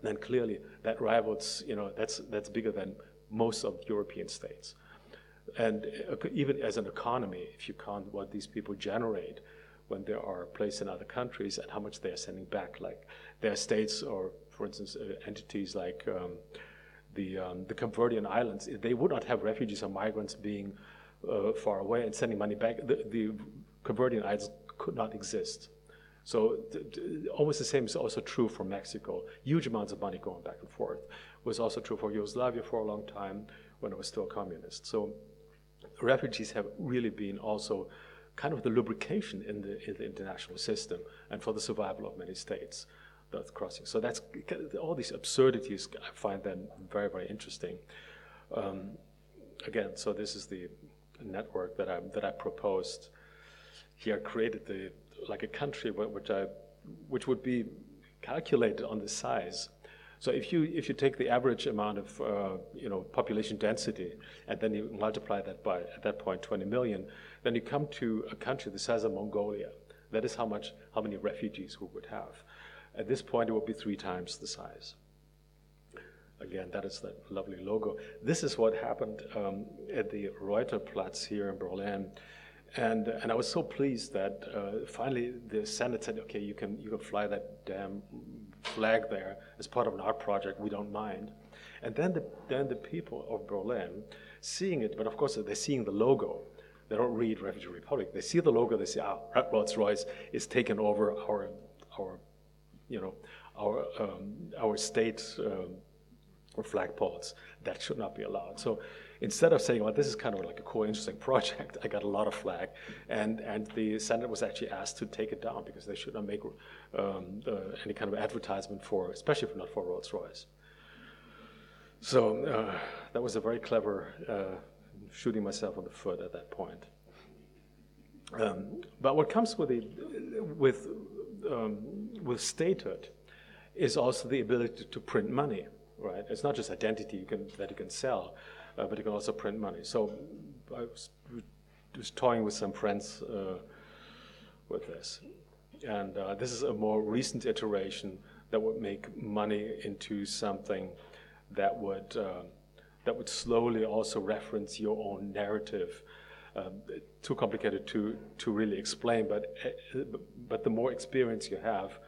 S8: then clearly that rivals, you know, that's, that's bigger than most of European states. And uh, even as an economy, if you count what these people generate when they are placed in other countries and how much they are sending back, like there are states or, for instance, uh, entities like um, the, um, the Cambodian Islands, they would not have refugees or migrants being uh, far away and sending money back. The, the Islands could not exist. So almost the same is also true for Mexico. Huge amounts of money going back and forth. It was also true for Yugoslavia for a long time when it was still communist. So refugees have really been also kind of the lubrication in the, in the international system and for the survival of many states that's crossing. So that's all these absurdities. I find them very very interesting. Um, again, so this is the network that I that I proposed here. Created the like a country which I, which would be calculated on the size. So if you if you take the average amount of uh, you know population density and then you multiply that by at that point 20 million, then you come to a country the size of Mongolia. That is how much how many refugees we would have. At this point, it would be three times the size. Again, that is that lovely logo. This is what happened um, at the Reuterplatz here in Berlin. And, and I was so pleased that uh, finally the Senate said, okay, you can, you can fly that damn flag there as part of an art project, we don't mind. And then the, then the people of Berlin, seeing it, but of course they're seeing the logo. They don't read Refugee Republic. They see the logo, they say, ah, Rolls Royce is taking over our, our, you know, our, um, our state um, flagpoles. That should not be allowed. So instead of saying, well, this is kind of like a cool, interesting project, I got a lot of flag. And, and the Senate was actually asked to take it down because they should not make um, uh, any kind of advertisement for, especially for not for Rolls Royce. So uh, that was a very clever uh, shooting myself on the foot at that point. Um, but what comes with, the, with, um, with statehood is also the ability to print money, right? It's not just identity you can, that you can sell, uh, but you can also print money. So I was, was toying with some friends uh, with this. And uh, this is a more recent iteration that would make money into something that would, uh, that would slowly also reference your own narrative. Um, too complicated to, to really explain, but, but the more experience you have,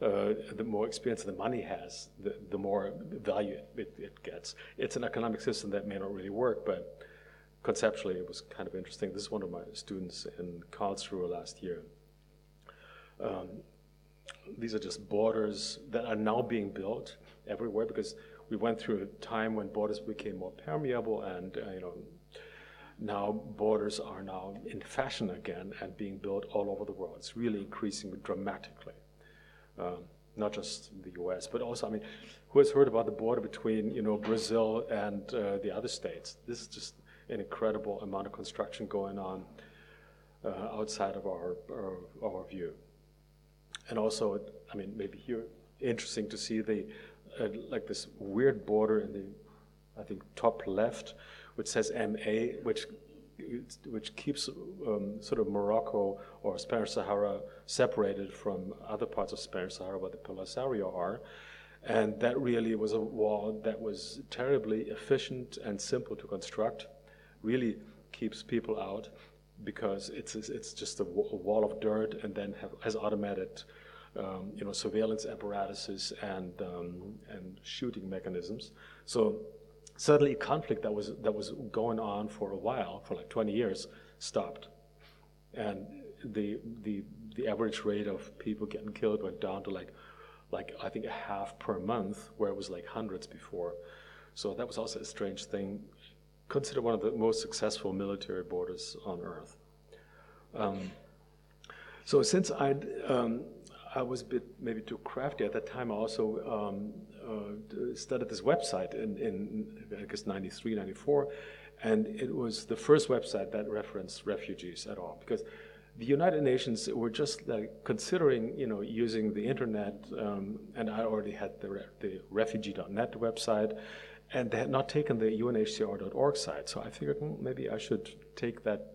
S8: uh, the more experience the money has, the, the more value it, it, gets. It's an economic system that may not really work, but conceptually it was kind of interesting. This is one of my students in Karlsruhe last year. Um, these are just borders that are now being built everywhere because we went through a time when borders became more permeable and uh, you know now borders are now in fashion again and being built all over the world. It's really increasing dramatically um, not just the U.S., but also, I mean, who has heard about the border between, you know, Brazil and uh, the other states? This is just an incredible amount of construction going on uh, outside of our, our, our view. And also, I mean, maybe here, interesting to see the uh, like this weird border in the, I think, top left, which says MA, which which keeps um, sort of Morocco or Spanish Sahara separated from other parts of Spanish Sahara where the Polisario are. And that really was a wall that was terribly efficient and simple to construct, really keeps people out because it's, it's just a, wall of dirt and then have, has automated um, you know, surveillance apparatuses and, um, and shooting mechanisms. So suddenly conflict that was that was going on for a while, for like 20 years, stopped, and the the the average rate of people getting killed went down to like like I think a half per month, where it was like hundreds before. So that was also a strange thing. Considered one of the most successful military borders on earth. Um, so since I um, I was a bit maybe too crafty at that time. I also um, started this website in, in I guess 93, 94, and it was the first website that referenced refugees at all because the United Nations were just like considering, you know, using the internet, um, and I already had the, the refugee.net website, and they had not taken the UNHCR.org site. So I figured hmm, maybe I should take that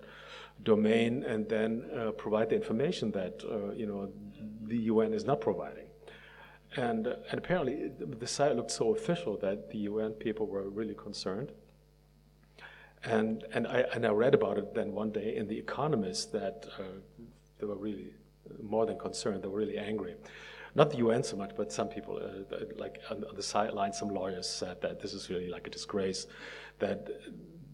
S8: domain and then uh, provide the information that uh, you know the UN is not providing. And, uh, and apparently the site looked so official that the UN people were really concerned. And, and, I, and I read about it then one day in The Economist that uh, they were really more than concerned, they were really angry. Not the UN so much, but some people, uh, like on, on the sideline, some lawyers said that this is really like a disgrace, that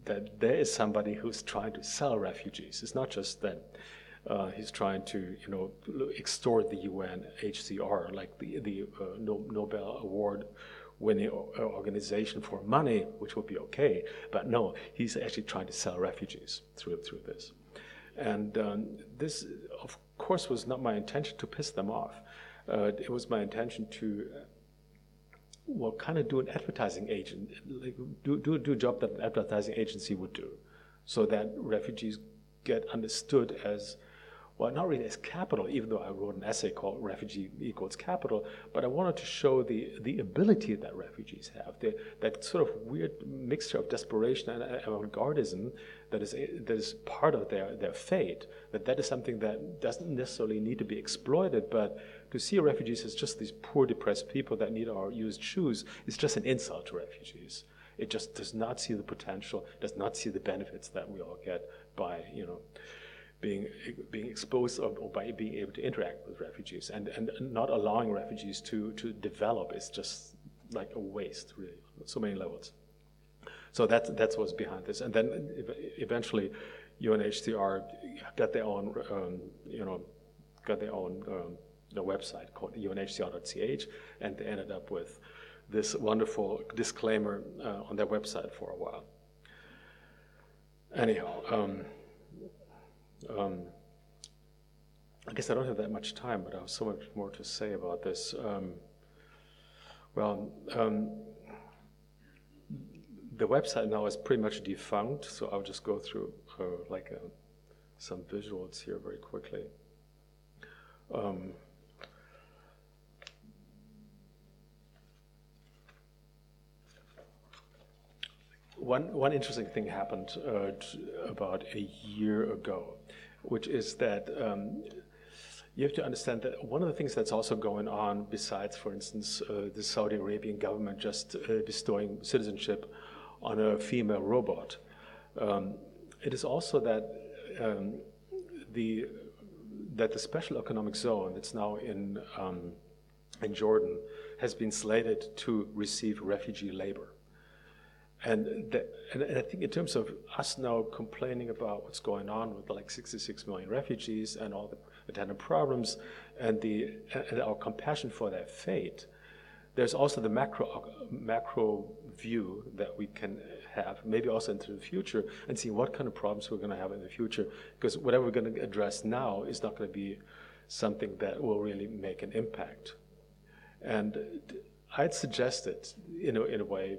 S8: that there is somebody who's trying to sell refugees. It's not just that uh, he's trying to, you know, extort the UN HCR, like the the uh, Nobel Award winning uh, organization for money, which would be okay. But no, he's actually trying to sell refugees through through this. And um, this, of course, was not my intention to piss them off. Uh, it was my intention to well, kind of do an advertising agent, like do, do, do a job that an advertising agency would do, so that refugees get understood as, well, not really as capital, even though I wrote an essay called Refugee Equals Capital, but I wanted to show the, the ability that refugees have, the, that sort of weird mixture of desperation and avant-gardism that is, that is part of their, their fate, that that is something that doesn't necessarily need to be exploited, but to see refugees as just these poor, depressed people that need our used shoes is just an insult to refugees. It just does not see the potential, does not see the benefits that we all get by, you know, being being exposed or, or, by being able to interact with refugees and, and not allowing refugees to, to develop is just like a waste, really, on so many levels. So that's that's what's behind this. And then eventually, UNHCR got their own, um, you know, got their own um, the website called unhcr.ch, and they ended up with this wonderful disclaimer uh, on their website for a while. Anyhow, um, um, I guess I don't have that much time, but I have so much more to say about this. Um, well, um, the website now is pretty much defunct, so I'll just go through uh, like uh, some visuals here very quickly. Um, one, one interesting thing happened uh, about a year ago, which is that um, you have to understand that one of the things that's also going on, besides, for instance, uh, the Saudi Arabian government just uh, bestowing citizenship on a female robot, um, it is also that um, the that the special economic zone that's now in um, in Jordan has been slated to receive refugee labor. And, the, and, I think in terms of us now complaining about what's going on with like 66 million refugees and all the attendant problems and, the, and our compassion for their fate, there's also the macro, macro view that we can have, maybe also into the future, and see what kind of problems we're going to have in the future. Because whatever we're going to address now is not going to be something that will really make an impact. And I'd suggested, in a, in a way,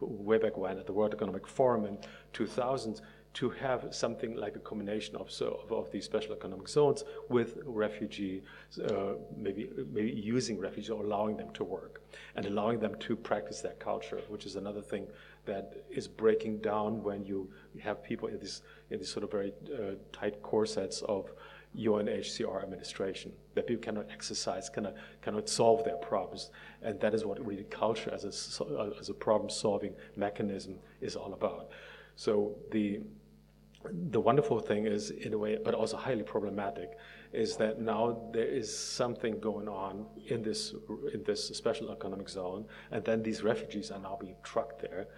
S8: way back when at the World Economic Forum in 2000 to have something like a combination of, so, of, of, these special economic zones with refugee, uh, maybe, maybe using refugees or allowing them to work and allowing them to practice their culture, which is another thing that is breaking down when you have people in this in these sort of very uh, tight corsets of UNHCR administration, that people cannot exercise, cannot, cannot solve their problems. And that is what really culture as a, uh, as a problem solving mechanism is all about. So the, the wonderful thing is, in a way, but also highly problematic, is that now there is something going on in this, in this special economic zone, and then these refugees are now being trucked there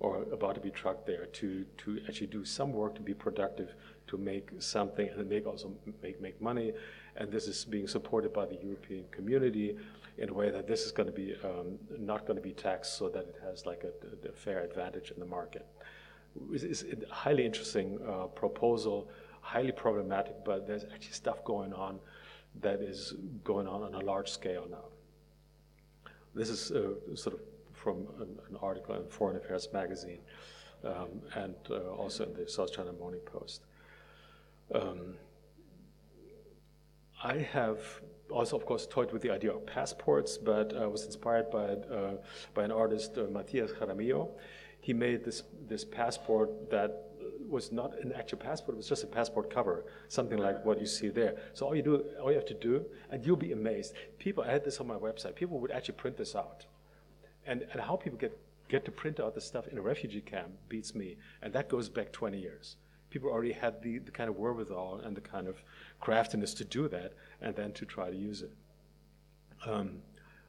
S8: or about to be trucked there to, to actually do some work to be productive to make something and make also make, make money. And this is being supported by the European community in a way that this is going to be um, not going to be taxed so that it has like a, a fair advantage in the market. It's, a highly interesting uh, proposal, highly problematic, but there's actually stuff going on that is going on on a large scale now. This is uh, sort of from an, an, article in Foreign Affairs magazine um, and uh, also in the South China Morning Post. Um, I have also, of course, toyed with the idea of passports, but I was inspired by, uh, by an artist, uh, Matias Jaramillo. He made this, this passport that was not an actual passport, it was just a passport cover, something like what you see there. So all you do, all you have to do, and you'll be amazed. People, I had this on my website, people would actually print this out. And, and how people get, get to print out this stuff in a refugee camp beats me. And that goes back 20 years. People already had the, the kind of wherewithal and the kind of craftiness to do that and then to try to use it. Um,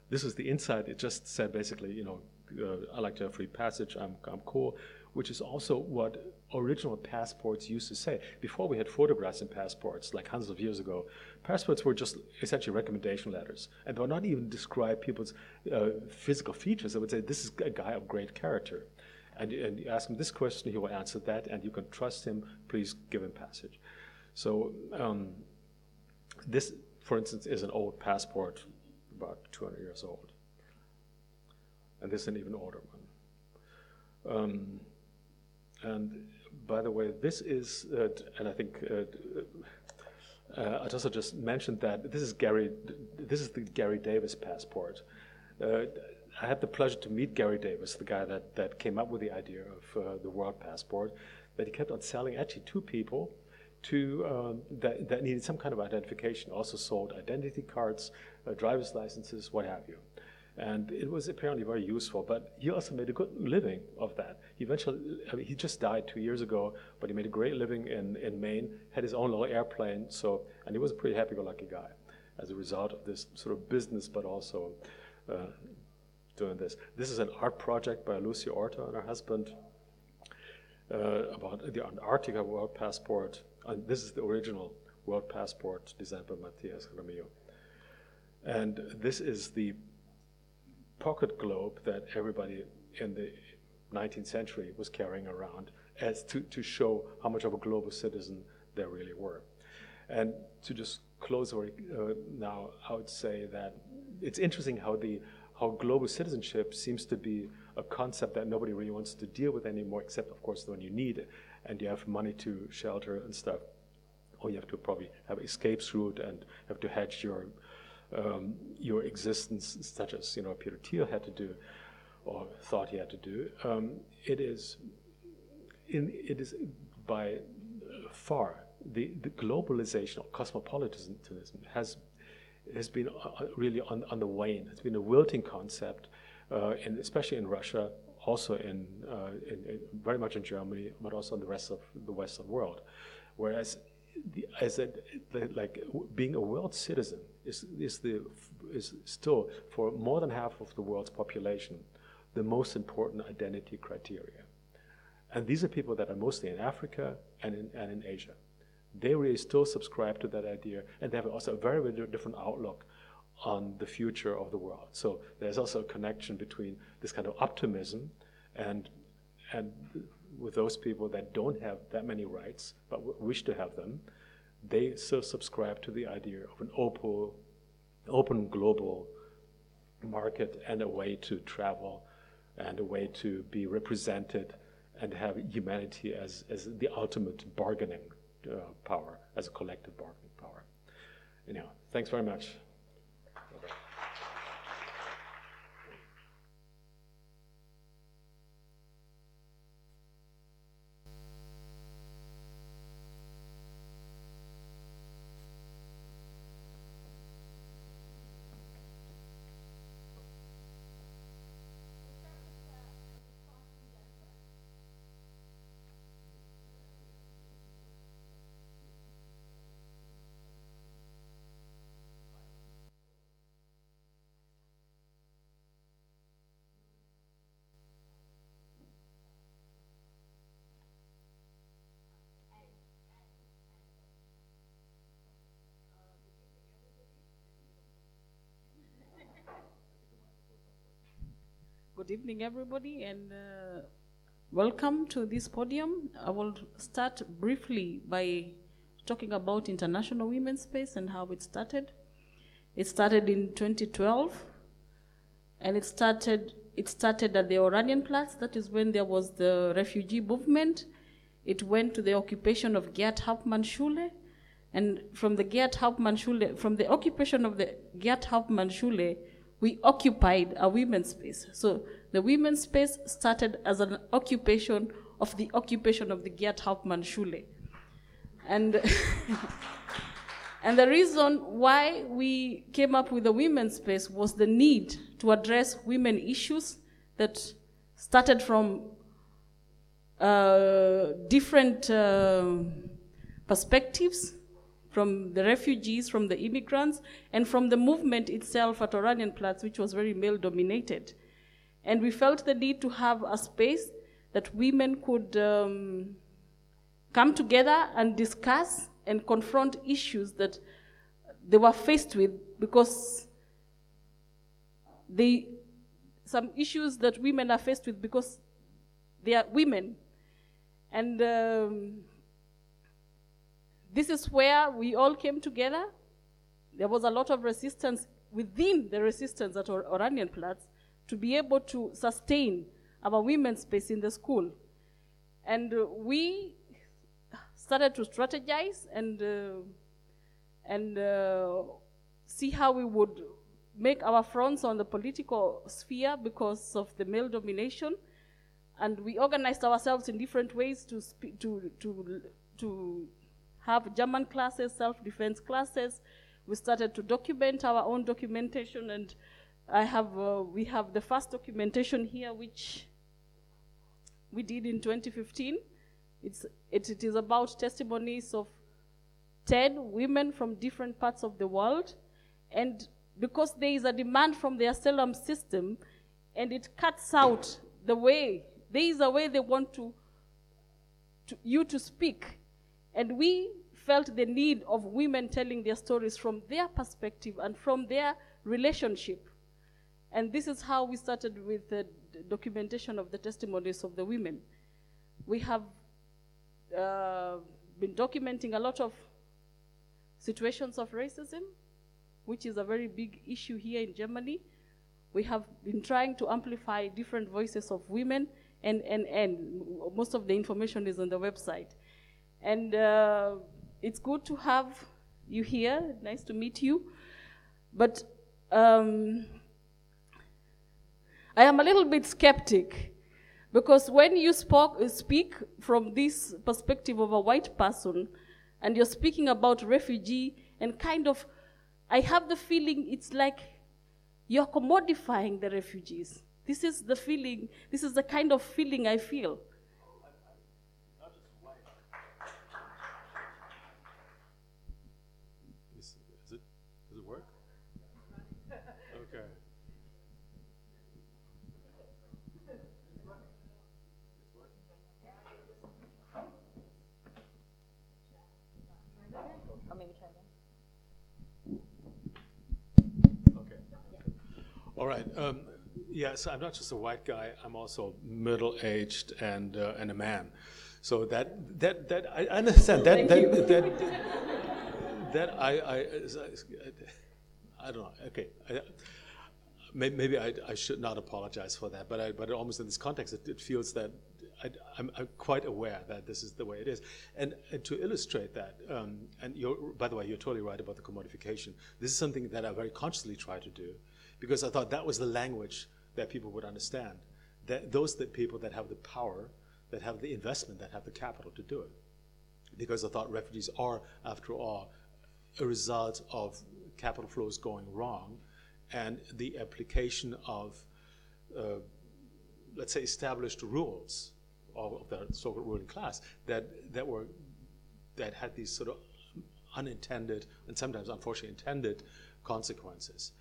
S8: this is the inside. It just said basically, you know, uh, I like to have free passage. I'm, I'm cool which is also what original passports used to say. Before we had photographs in passports, like hundreds of years ago, passports were just essentially recommendation letters, and they would not even describe people's uh, physical features. They would say, "This is a guy of great character," and, and you ask him this question, he will answer that, and you can trust him. Please give him passage. So um, this, for instance, is an old passport, about 200 years old, and this is an even older one. Um, and by the way, this is, uh, and I think uh, uh, I also just mentioned that this is Garry. This is the Garry Davis passport. Uh, I had the pleasure to meet Garry Davis, the guy that, that came up with the idea of uh, the world passport. But he kept on selling actually two people to um, that, that needed some kind of identification. Also sold identity cards, uh, driver's licenses, what have you. And it was apparently very useful, but he also made a good living of that. He eventually, I mean, he just died two years ago, but he made a great living in, in Maine, had his own little airplane, so, and he was a pretty happy-go-lucky guy as a result of this sort of business, but also uh, doing this. This is an art project by Lucia Orta and her husband uh, about the Antarctica World Passport. And this is the original World Passport designed by Matias Jaramillo. And this is the pocket globe that everybody in the 19th century was carrying around as to, to show how much of a global citizen they really were. And to just close uh, now, I would say that it's interesting how the how global citizenship seems to be a concept that nobody really wants to deal with anymore, except of course when you need it and you have money to shelter and stuff, or you have to probably have escapes route and have to hedge your um, your existence, such as you know Peter Thiel had to do, or thought he had to do. Um, it is, in, it is by far the, the globalization or cosmopolitanism has has been uh, really on, on the wane. It's been a wilting concept, uh, and especially in Russia, also in, uh, in, in, very much in Germany, but also in the rest of the Western world. Whereas, the, as a, the, like being a world citizen is, is, the, is still, for more than half of the world's population, the most important identity criteria. And these are people that are mostly in Africa and in, and in Asia. They really still subscribe to that idea, and they have also a very, very different outlook on the future of the world. So there's also a connection between this kind of optimism and, and with those people that don't have that many rights but wish to have them, they still subscribe to the idea of an open, open global market and a way to travel and a way to be represented and have humanity as, as the ultimate bargaining uh, power, as a collective bargaining power. Anyhow, thanks very much.
S9: Good evening, everybody, and uh, welcome to this podium. I will start briefly by talking about International Women's Space and how it started. It started in 2012, and it started it started at the Oranienplatz. That is when there was the refugee movement. It went to the occupation of Gerhart Hauptmann Schule, and from the Gerhart Hauptmann Schule, from the occupation of the Gerhart Hauptmann Schule, we occupied a women's space. So the women's space started as an occupation of the occupation of the Gerhart Hauptmann Schule. And, and the reason why we came up with the women's space was the need to address women issues that started from uh, different uh, perspectives from the refugees, from the immigrants, and from the movement itself at Oranienplatz, which was very male dominated. And we felt the need to have a space that women could um, come together and discuss and confront issues that they were faced with because they, some issues that women are faced with because they are women. And um, this is where we all came together. There was a lot of resistance within the resistance at Or- Oranienplatz to be able to sustain our women's space in the school. And uh, we started to strategize and, uh, and uh, see how we would make our fronts on the political sphere because of the male domination. And we organized ourselves in different ways to, spe- to, to, to have German classes, self-defense classes. We started to document our own documentation, and I have, uh, we have the first documentation here, which we did in 2015. It's, it, it is about testimonies of 10 women from different parts of the world. And because there is a demand from the asylum system, and it cuts out the way, there is a way they want to, to you to speak. And we felt the need of women telling their stories from their perspective and from their relationship. And this is how we started with the documentation of the testimonies of the women. We have uh, been documenting a lot of situations of racism, which is a very big issue here in Germany. We have been trying to amplify different voices of women, and, and, and most of the information is on the website. And uh, it's good to have you here. Nice to meet you. But um, I am a little bit skeptic because when you spoke, speak from this perspective of a white person and you're speaking about refugee and kind of, I have the feeling it's like you're commodifying the refugees. This is the feeling, this is the kind of feeling I feel.
S8: Is, is it, does it work? Okay. Okay. All right. Um, yes, I'm not just a white guy. I'm also middle-aged and uh, and a man. So that that that I understand that that, that that I I I don't know. Okay. I, May- Maybe I, I should not apologize for that, but I, but almost in this context, it, it feels that I, I'm, I'm quite aware that this is the way it is. And, and to illustrate that, um, and you're, by the way, you're totally right about the commodification. This is something that I very consciously try to do, because I thought that was the language that people would understand. That those that people that have the power, that have the investment, that have the capital to do it. Because I thought refugees are, after all, a result of capital flows going wrong and the application of, uh, let's say, established rules of, the so-called ruling class that, that were that had these sort of unintended and sometimes unfortunately intended consequences.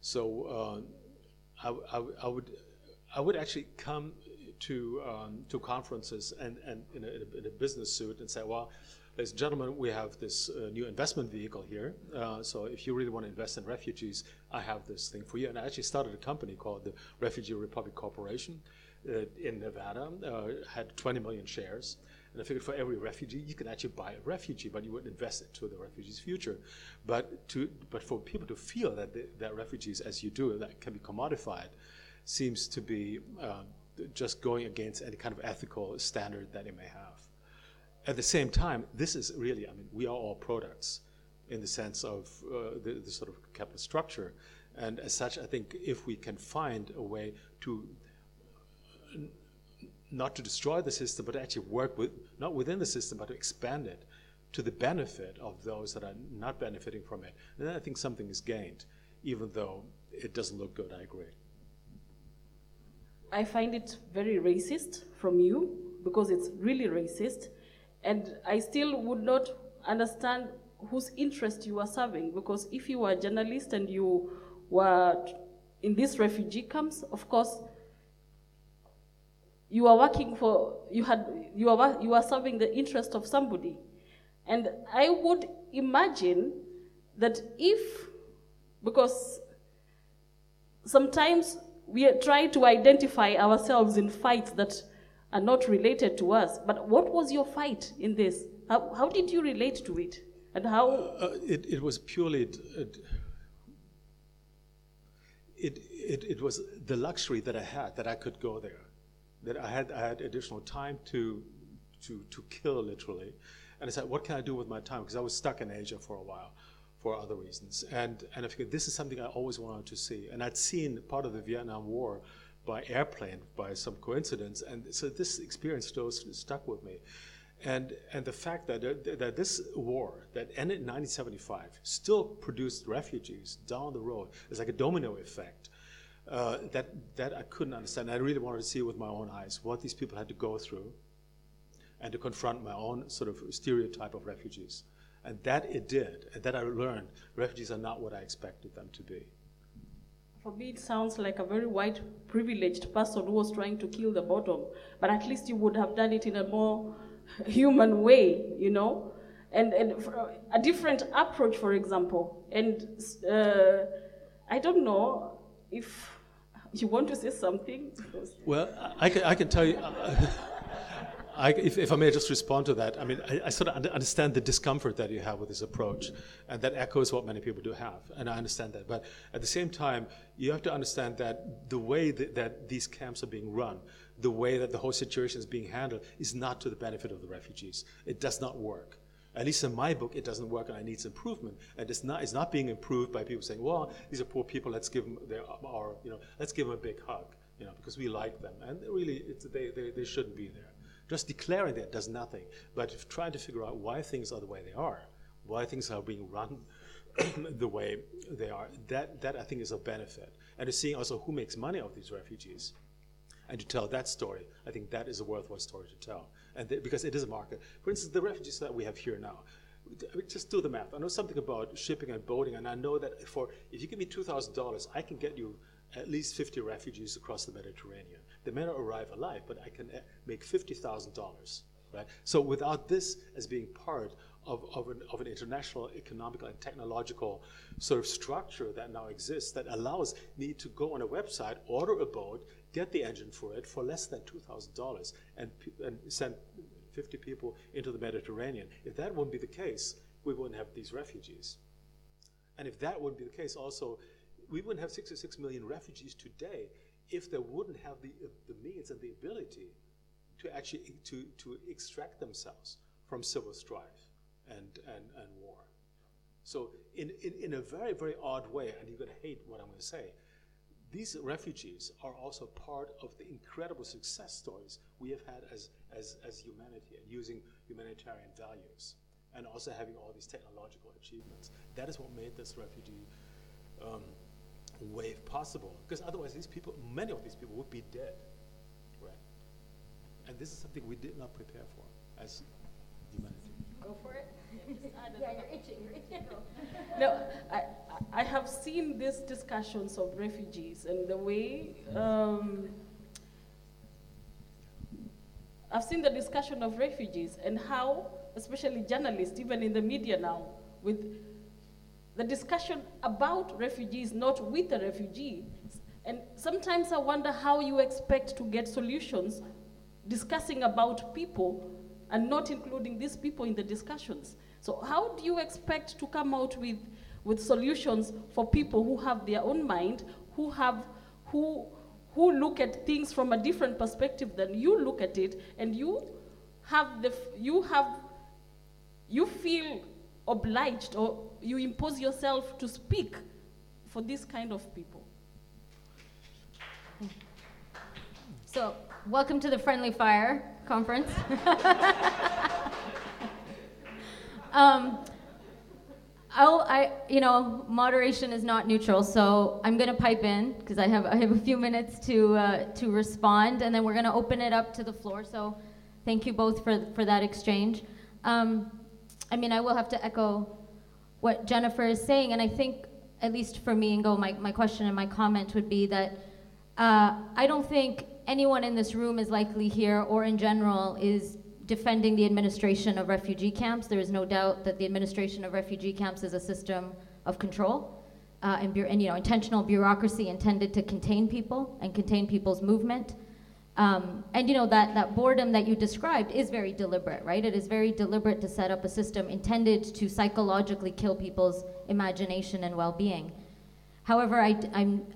S8: So uh, I, I, I would I would actually come to um, to conferences and, and in, a, in a business suit and say, well, ladies and gentlemen, we have this uh, new investment vehicle here. Uh, so if you really want to invest in refugees, I have this thing for you. And I actually started a company called the Refugee Republic Corporation uh, in Nevada, uh, had 20 million shares. And I figured for every refugee, you can actually buy a refugee, but you wouldn't invest it to the refugee's future. But to but for people to feel that that refugees, as you do, that can be commodified, seems to be uh, just going against any kind of ethical standard that it may have. At the same time, this is really, I mean, we are all products in the sense of uh, the, the sort of capital structure. And as such, I think if we can find a way to not to destroy the system, but actually work with, not within the system, but to expand it to the benefit of those that are not benefiting from it. And then I think something is gained, even though it doesn't look good, I agree.
S9: I find it very racist from you because it's really racist. And I still would not understand whose interest you are serving because if you were a journalist and you were in these refugee camps, of course, you are working for, you, had, you, are, you are serving the interest of somebody. And I would imagine that if, because sometimes we try to identify ourselves in fights that are not related to us, but what was your fight in this? How, how did you relate to it? And how?
S8: Uh, it, it was purely. It, it, it, it was the luxury that I had that I could go there that I had, I had additional time to, to, to kill literally. And I said, what can I do with my time? Because I was stuck in Asia for a while for other reasons. And, and I figured this is something I always wanted to see. And I'd seen part of the Vietnam War by airplane by some coincidence. And so this experience still stuck with me. And, and the fact that, uh, that this war that ended in 1975 still produced refugees down the road is like a domino effect uh, that, that I couldn't understand. I really wanted to see with my own eyes what these people had to go through and to confront my own sort of stereotype of refugees. And that it did, and that I learned refugees are not what I expected them to be.
S9: For me, it sounds like a very white, privileged person who was trying to kill the bottom, but at least you would have done it in a more human way, you know? And, and a different approach, for example. And uh, I don't know if you want to say something?
S8: Well, I can, I can tell you. Uh, I, if, if, I may just respond to that, I mean, I, I, sort of understand the discomfort that you have with this approach, and that echoes what many people do have, and I understand that. But at the same time, you have to understand that the way that, that these camps are being run, the way that the whole situation is being handled, is not to the benefit of the refugees. It does not work at least in my book, it doesn't work and it needs improvement. And it's not, it's not being improved by people saying, well, these are poor people, let's give them their, our, you know, let's give them a big hug, you know, because we like them. And really, they, they, they shouldn't be there. Just declaring that does nothing. But trying to figure out why things are the way they are, why things are being run the way they are, that, that I think is a benefit. And to seeing also who makes money off these refugees and to tell that story, I think that is a worthwhile story to tell and they, because it is a market. For instance, the refugees that we have here now, just do the math. I know something about shipping and boating, and I know that for if you give me two thousand dollars, I can get you at least fifty refugees across the Mediterranean. They may not arrive alive, but I can eh, make fifty thousand dollars. Right. So without this as being part of, of, an, of an international economical and technological sort of structure that now exists that allows me to go on a website, order a boat, get the engine for it for less than $2,000 and, and send 50 people into the Mediterranean. If that wouldn't be the case, we wouldn't have these refugees. And if that wouldn't be the case, also, we wouldn't have 66 million refugees today if they wouldn't have the, the means and the ability to actually to, to extract themselves from civil strife and, and, and war. So in, in, in a very, very odd way, and you're going to hate what I'm going to say, these refugees are also part of the incredible success stories we have had as, as, as humanity and using humanitarian values and also having all these technological achievements. That is what made this refugee um, wave possible. Because otherwise, these people, many of these people would be dead, right? And this is something we did not prepare for as humanity.
S4: Go for it. Yeah, you're itching. You're itching.
S9: no, I, I have seen these discussions of refugees and the way um, I've seen the discussion of refugees and how, especially journalists, even in the media now, with the discussion about refugees, not with the refugee. And sometimes I wonder how you expect to get solutions discussing about people and not including these people in the discussions. So how do you expect to come out with, with solutions for people who have their own mind, who have who who look at things from a different perspective than you look at it, and you have the you have you feel obliged or you impose yourself to speak for this kind of people.
S4: So, welcome to the Friendly Fire conference. um, I'll, I, you know, moderation is not neutral, so I'm going to pipe in because I have, I have a few minutes to, uh, to respond, and then we're going to open it up to the floor. So, thank you both for, for that exchange. Um, I mean, I will have to echo what Jennifer is saying, and I think, at least for me, and go, my, my question and my comment would be that uh, I don't think anyone in this room is likely here, or in general, is defending the administration of refugee camps. There is no doubt that the administration of refugee camps is a system of control uh, and, and, you know, intentional bureaucracy intended to contain people and contain people's movement. Um, and you know that, that boredom that you described is very deliberate, right? It is very deliberate to set up a system intended to psychologically kill people's imagination and well-being. However, I, I'm,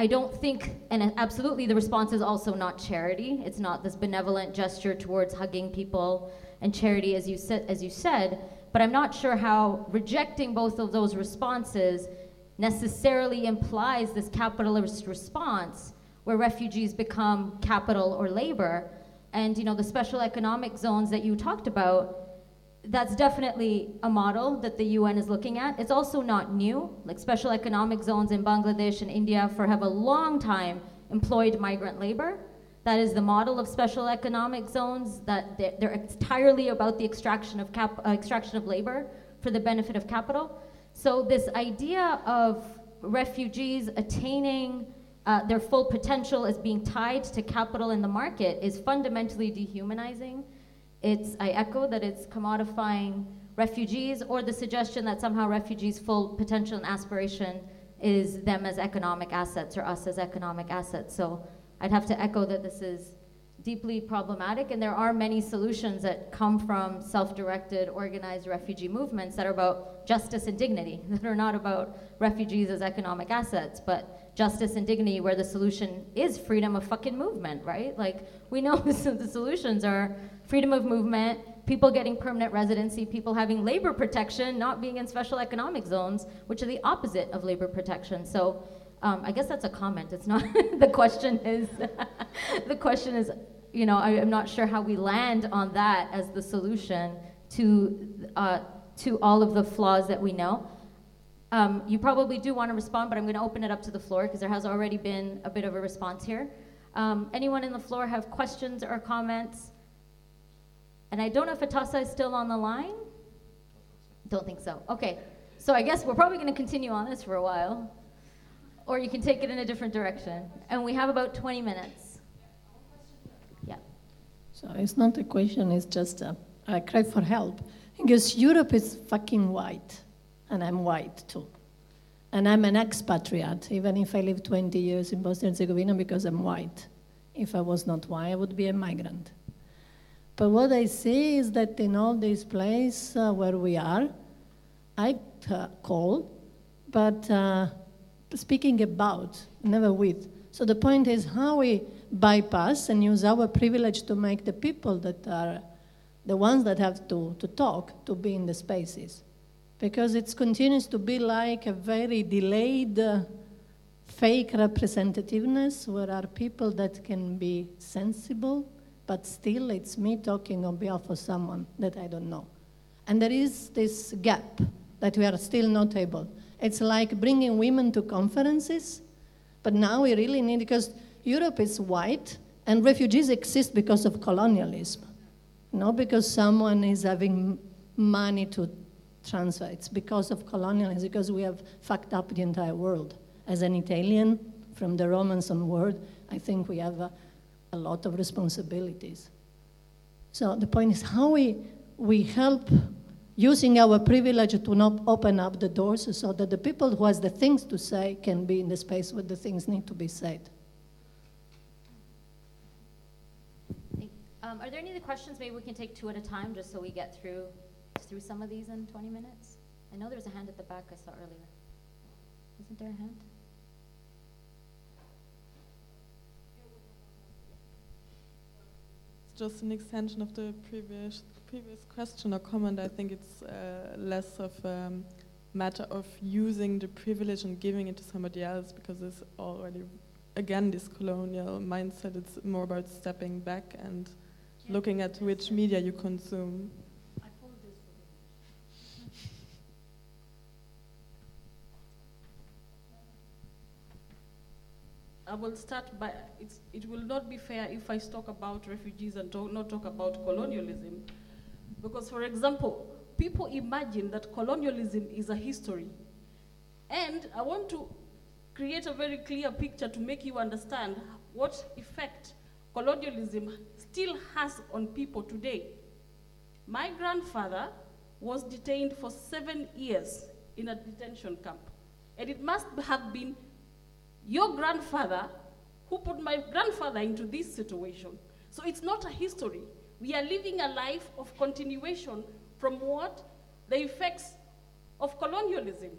S4: I don't think, and absolutely the response is also not charity. It's not this benevolent gesture towards hugging people and charity, as you, said, as you said, but I'm not sure how rejecting both of those responses necessarily implies this capitalist response where refugees become capital or labor. And you know, the special economic zones that you talked about, that's definitely a model that the UN is looking at. It's also not new. Like special economic zones in Bangladesh and India for have a long time employed migrant labor. That is the model of special economic zones. That they're, they're entirely about the extraction of cap, uh, extraction of labor for the benefit of capital. So this idea of refugees attaining uh, their full potential as being tied to capital in the market is fundamentally dehumanizing. It's, I echo that it's commodifying refugees or the suggestion that somehow refugees' full potential and aspiration is them as economic assets or us as economic assets. So I'd have to echo that this is deeply problematic, and there are many solutions that come from self-directed, organized refugee movements that are about justice and dignity, that are not about refugees as economic assets, but justice and dignity where the solution is freedom of fucking movement, right? Like, we know the solutions are freedom of movement, people getting permanent residency, people having labor protection, not being in special economic zones, which are the opposite of labor protection. So um, I guess that's a comment. It's not, the question is, the question is, you know, I, am not sure how we land on that as the solution to, uh, to all of the flaws that we know. Um, you probably do want to respond, but I'm going to open it up to the floor because there has already been a bit of a response here. Um, anyone in the floor have questions or comments? And I don't know if Atossa is still on the line. Don't think so. Okay. So I guess we're probably going to continue on this for a while. Or you can take it in a different direction. And we have about 20 minutes. Yeah.
S10: So it's not a question, it's just a, cry for help. Because Europe is fucking white and I'm white too. And I'm an expatriate, even if I live 20 years in Bosnia and Herzegovina because I'm white. If I was not white, I would be a migrant. But what I see is that in all these places uh, where we are, I uh, call, but uh, speaking about, never with. So the point is how we bypass and use our privilege to make the people that are the ones that have to, to talk to be in the spaces because it continues to be like a very delayed uh, fake representativeness where are people that can be sensible, but still it's me talking on behalf of someone that I don't know. And there is this gap that we are still not able. It's like bringing women to conferences, but now we really need, because Europe is white and refugees exist because of colonialism, not because someone is having money to transfer. It's because of colonialism, because we have fucked up the entire world. As an Italian, from the Romans onward, I think we have a lot of responsibilities. So the point is how we, we help using our privilege to not open up the doors so that the people who has the things to say can be in the space where the things need to be said.
S4: Um, are there any other questions? Maybe we can take two at a time, just so we get through through some of these in 20 minutes. I know there was a hand at the back I saw earlier. Isn't there a hand?
S7: Just an extension of the previous previous question or comment. I think it's uh, less of a um, matter of using the privilege and giving it to somebody else because it's already again this colonial mindset. It's more about stepping back and looking at which media you consume.
S9: I will start by it will not be fair if I talk about refugees and talk, not talk about colonialism. Because, for example, people imagine that colonialism is a history. And I want to create a very clear picture to make you understand what effect colonialism still has on people today. My grandfather was detained for seven years in a detention camp. And it must have been your grandfather who put my grandfather into this situation. So it's not a history. We are living a life of continuation from what? The effects of colonialism.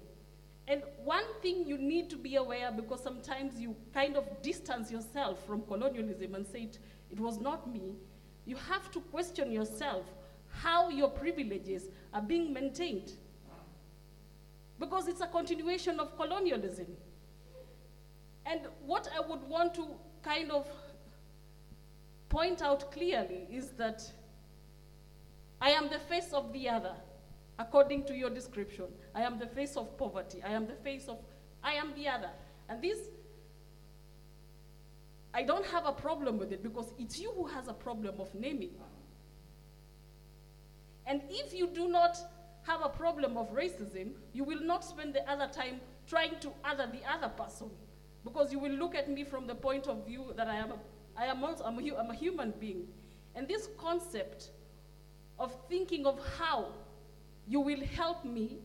S9: And one thing you need to be aware, because sometimes you kind of distance yourself from colonialism and say it, it was not me, you have to question yourself how your privileges are being maintained. Because it's a continuation of colonialism. And what I would want to kind of point out clearly is that I am the face of the other, according to your description. I am the face of poverty. I am the face of, I am the other. And this, I don't have a problem with it because it's you who has a problem of naming. And if you do not have a problem of racism, you will not spend the other time trying to other the other person because you will look at me from the point of view that I am a, I am also, I'm a, I'm a human being. And this concept of thinking of how you will help me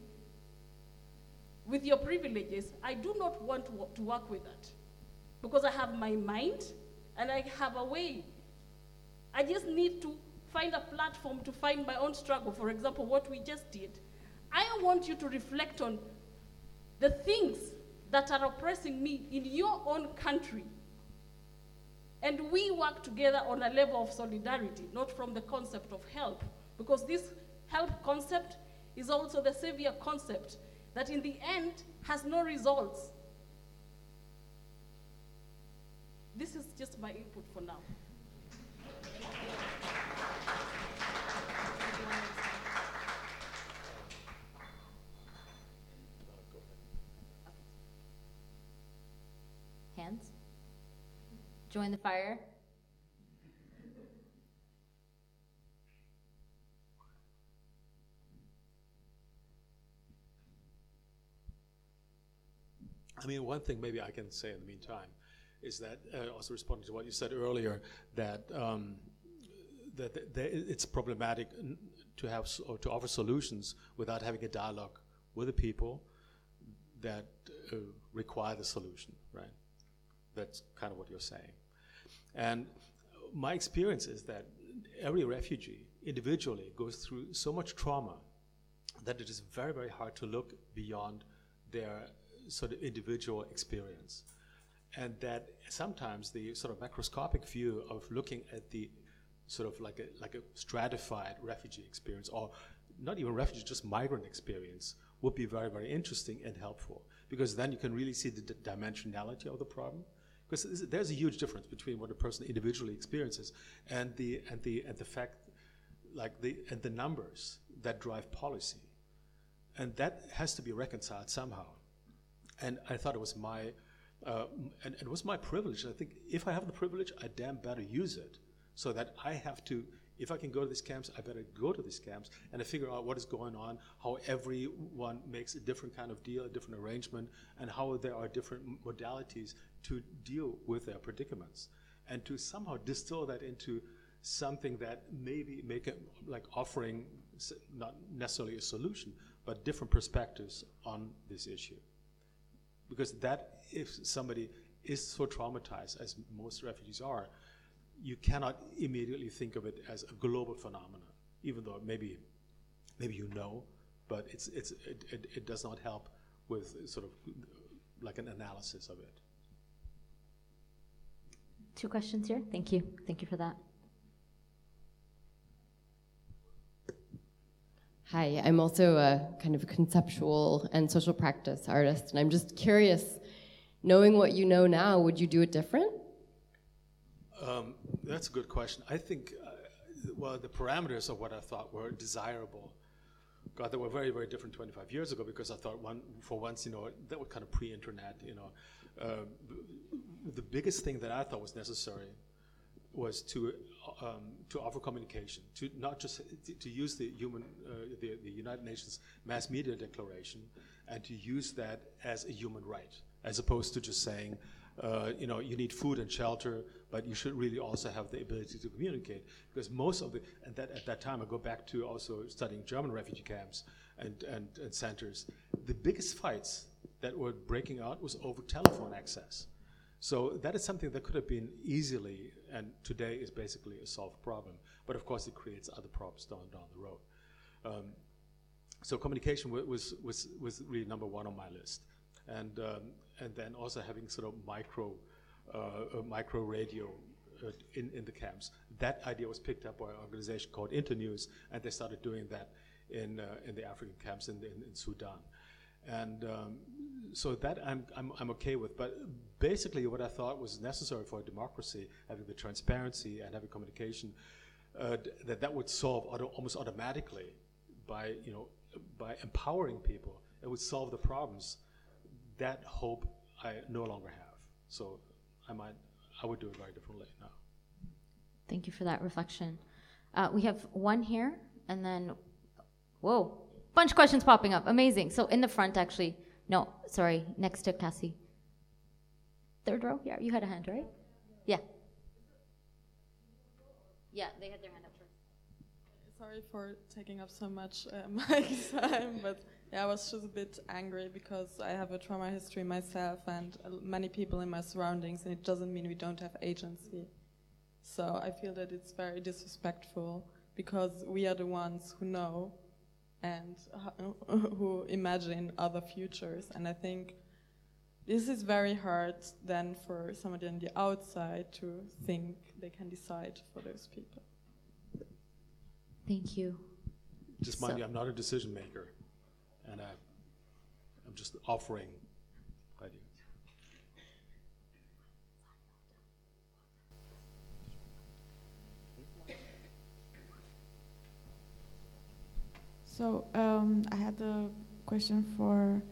S9: with your privileges, I do not want to, to work with that. Because I have my mind and I have a way. I just need to find a platform to find my own struggle. For example, what we just did. I want you to reflect on the things that are oppressing me in your own country. And we work together on a level of solidarity, not from the concept of help, because this help concept is also the savior concept that in the end has no results. This is just my input for now.
S4: Hands? Join the fire?
S8: I mean, one thing maybe I can say in the meantime is that, uh, also responding to what you said earlier, that um, that it's problematic to have or to offer solutions without having a dialogue with the people that uh, require the solution, right? That's kind of what you're saying. And my experience is that every refugee individually goes through so much trauma that it is very, very hard to look beyond their sort of individual experience. And that sometimes the sort of macroscopic view of looking at the sort of like a, like a stratified refugee experience, or not even refugee, just migrant experience, would be very, very interesting and helpful. Because then you can really see the dimensionality of the problem because there's a huge difference between what a person individually experiences and the and the and the fact like the and the numbers that drive policy. And that has to be reconciled somehow. And i thought it was my uh, and, and it was my privilege. I think if i have the privilege i damn better use it so that i have to if I can go to these camps, I better go to these camps and I figure out what is going on, how everyone makes a different kind of deal, a different arrangement, and how there are different modalities to deal with their predicaments, and to somehow distill that into something that maybe make it like offering not necessarily a solution, but different perspectives on this issue. Because that, if somebody is so traumatized as most refugees are, you cannot immediately think of it as a global phenomenon, even though maybe, maybe you know, but it's, it's, it, it, it does not help with sort of like an analysis of it.
S4: Two questions here. Thank you. Thank you for that.
S11: Hi, I'm also a kind of a conceptual and social practice artist, and I'm just curious, knowing what you know now, would you do it different?
S8: Um, that's a good question. I think, uh, well, the parameters of what I thought were desirable, God, they were very, very different 25 years ago because I thought one, for once, you know, that was kind of pre-internet, you know. The biggest thing that I thought was necessary was to um, to offer communication, to not just to, to use the human, uh, the, the United Nations Mass Media Declaration, and to use that as a human right, as opposed to just saying, uh, you know, you need food and shelter, but you should really also have the ability to communicate. Because most of the, and that at that time, I go back to also studying German refugee camps and, and, and centers. The biggest fights that were breaking out was over telephone access. So that is something that could have been easily, and today is basically a solved problem. But of course, it creates other problems down down the road. Um, so communication was, was, was really number one on my list. And, um, and then also having sort of micro, uh, micro radio uh, in, in the camps. That idea was picked up by an organization called Internews, and they started doing that in, uh, in the African camps in, in, in Sudan. And um, so that I'm, I'm, I'm okay with. But basically, what I thought was necessary for a democracy, having the transparency and having communication, uh, that that would solve auto, almost automatically by, you know, by empowering people. It would solve the problems. That hope I no longer have. So I might, I would do it very differently now.
S4: Thank you for that reflection. Uh, we have one here, and then, whoa, bunch of questions popping up. Amazing. So in the front, actually, no, sorry, next to Cassie. Third row? Yeah, you had a hand, right? Yeah. Yeah, they had their hand up first.
S7: Sorry for taking up so much uh, mic time, but yeah, I was just a bit angry because I have a trauma history myself and uh, many people in my surroundings, and it doesn't mean we don't have agency. So I feel that it's very disrespectful because we are the ones who know and who imagine other futures. And I think this is very hard then for somebody on the outside to think they can decide for those people.
S4: Thank you.
S8: Just mind so you, I'm not a decision maker, and I, I'm just offering ideas.
S12: So um, I had a question for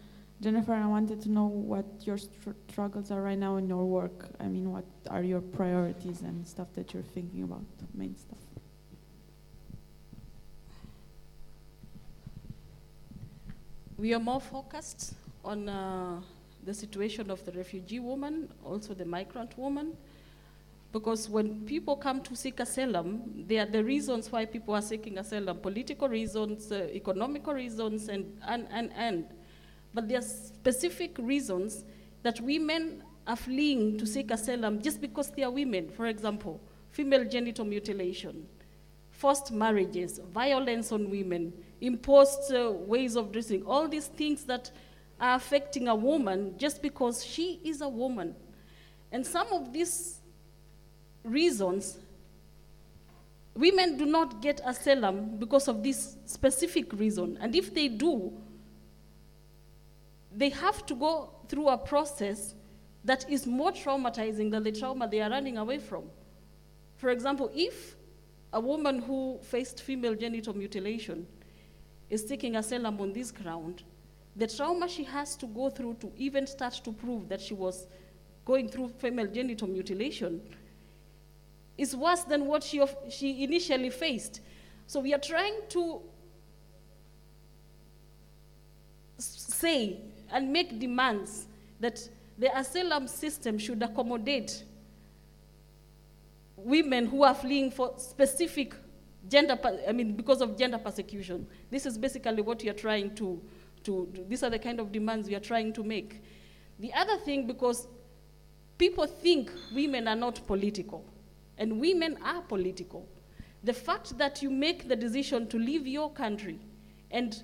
S12: Jennifer. I wanted to know what your struggles are right now in your work. I mean, what are your priorities and stuff that you're thinking about, main stuff.
S9: We are more focused on uh, the situation of the refugee woman, also the migrant woman, because when people come to seek asylum, there are the reasons why people are seeking asylum, political reasons, uh, economical reasons, and, and, and, and. But there are specific reasons that women are fleeing to seek asylum just because they are women. For example, female genital mutilation, forced marriages, violence on women, imposed uh, ways of dressing, all these things that are affecting a woman just because she is a woman. And some of these reasons, women do not get asylum because of this specific reason. And if they do, they have to go through a process that is more traumatizing than the trauma they are running away from. For example, if a woman who faced female genital mutilation is seeking asylum on this ground, the trauma she has to go through to even start to prove that she was going through female genital mutilation is worse than what she, she initially faced. So we are trying to say and make demands that the asylum system should accommodate women who are fleeing for specific gender, I mean, because of gender persecution. This is basically what we are trying to, to, these are the kind of demands we are trying to make. The other thing, because people think women are not political. And women are political. The fact that you make the decision to leave your country and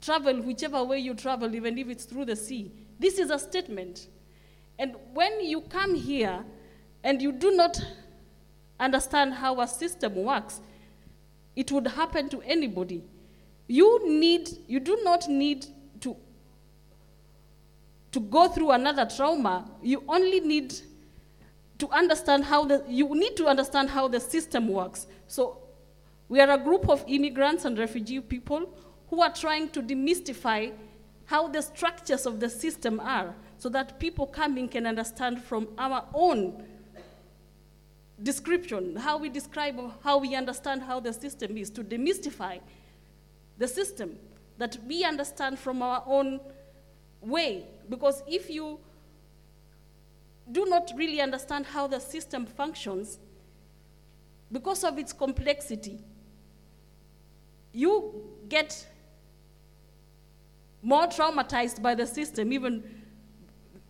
S9: travel whichever way you travel, even if it's through the sea, this is a statement. And when you come here and you do not understand how a system works, it would happen to anybody. You need, you do not need to, to go through another trauma. You only need to understand how the, you need to understand how the system works. So we are a group of immigrants and refugee people who are trying to demystify how the structures of the system are so that people coming can understand from our own description, how we describe, how we understand how the system is, to demystify the system, that we understand from our own way. Because if you do not really understand how the system functions, because of its complexity, you get more traumatized by the system, even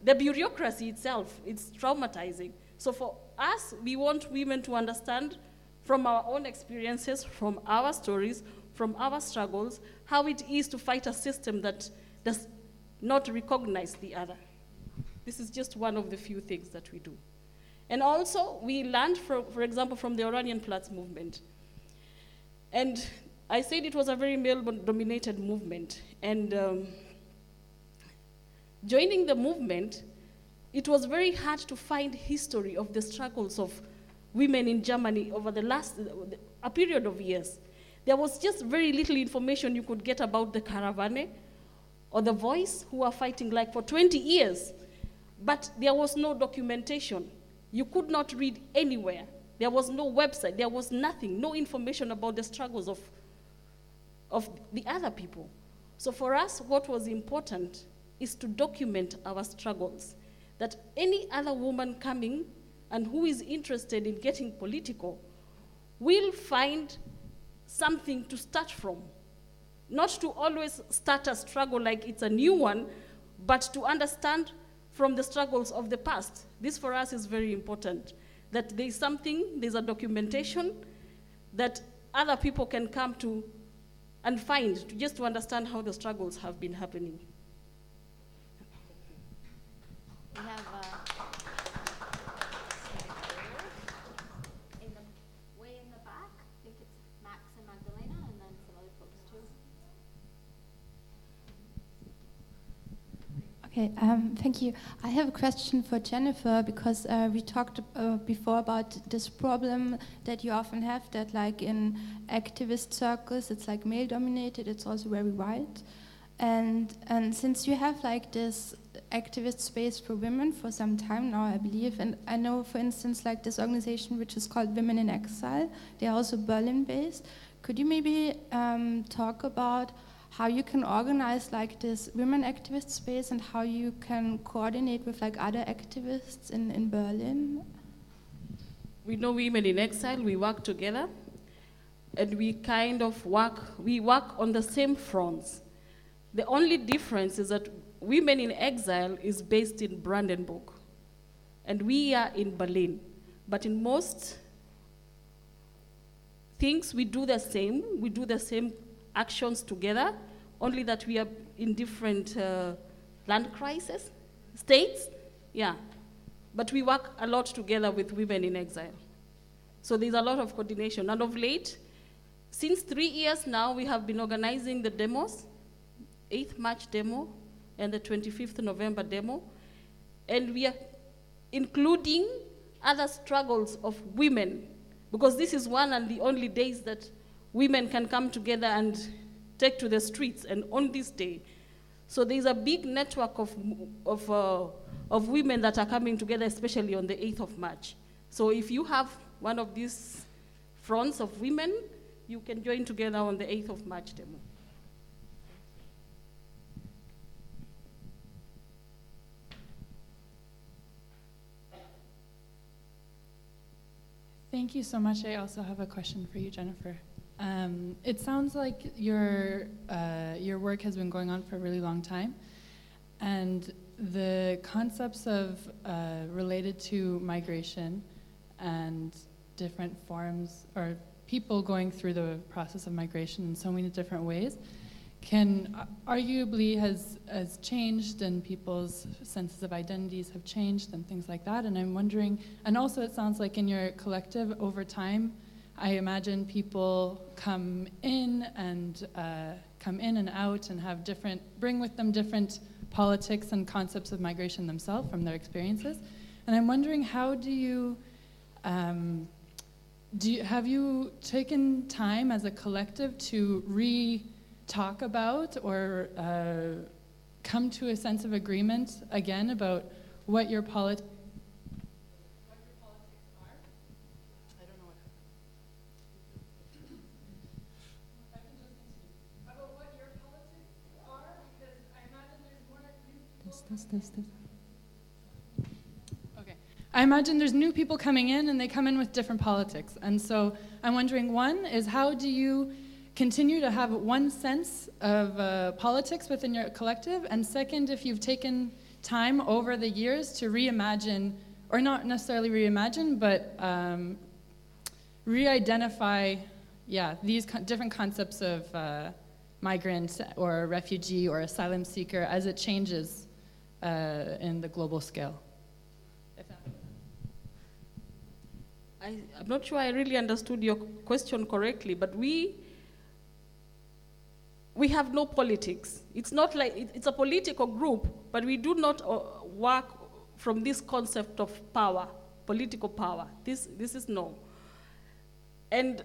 S9: the bureaucracy itself, it's traumatizing. So for us, we want women to understand from our own experiences, from our stories, from our struggles, how it is to fight a system that does not recognize the other. This is just one of the few things that we do. And also, we learned, for, for example, from the Iranian Oranienplatz movement. And I said it was a very male dominated movement. And um, joining the movement, it was very hard to find history of the struggles of women in Germany over the last a period of years. There was just very little information you could get about the Karawane or the Voice who were fighting like for 20 years. But there was no documentation. You could not read anywhere. There was no website. There was nothing, no information about the struggles of, of the other people. So for us, what was important is to document our struggles. That any other woman coming and who is interested in getting political will find something to start from. Not to always start a struggle like it's a new one, but to understand from the struggles of the past. This for us is very important. That there's something, there's a documentation that other people can come to and find to just to understand how the struggles have been happening.
S4: We have uh, in the way in the back. I think it's Max and Magdalena, and then some other folks too.
S13: Okay, um, thank you. I have a question for Jennifer because uh, we talked uh, before about this problem that you often have that, like in activist circles, it's like male dominated, it's also very white. And, and since you have like this activist space for women for some time now, I believe, and I know, for instance, like this organization which is called Women in Exile, they're also Berlin based. Could you maybe um, talk about how you can organize like this women activist space and how you can coordinate with like other activists in, in Berlin?
S9: We know Women in Exile, we work together, and we kind of work, we work on the same fronts the only difference is that Women in Exile is based in Brandenburg, and we are in Berlin. But in most things, we do the same. We do the same actions together, only that we are in different uh, land crisis states. Yeah. But we work a lot together with Women in Exile. So there's a lot of coordination. And of late, since three years now, we have been organizing the demos 8th March demo and the 25th November demo. And we are including other struggles of women, because this is one and the only days that women can come together and take to the streets, and on this day. So there's a big network of, of, uh, of women that are coming together, especially on the 8th of March. So if you have one of these fronts of women, you can join together on the 8th of March demo.
S14: Thank you so much. I also have a question for you, Jennifer. Um, it sounds like your uh, your work has been going on for a really long time, and the concepts of uh, related to migration and different forms or people going through the process of migration in so many different ways can uh, arguably has has changed and people's senses of identities have changed and things like that. And i'm wondering and also it sounds like in your collective over time i imagine people come in and uh, come in and out and have different bring with them different politics and concepts of migration themselves from their experiences. And i'm wondering how do you um, do you, have you taken time as a collective to re talk about or uh, come to a sense of agreement again about what your politics This, this, this, okay. I imagine there's new people coming in and they come in with different politics. And so I'm wondering one is how do you continue to have one sense of uh, politics within your collective? And second, if you've taken time over the years to reimagine, or not necessarily reimagine, but um, re identify, yeah, these co- different concepts of uh, migrant or refugee or asylum seeker as it changes uh, in the global scale.
S9: I, I'm not sure I really understood your question correctly, but we we have no politics. It's not like it, it's a political group, but we do not uh, work from this concept of power, political power. This, this is no. And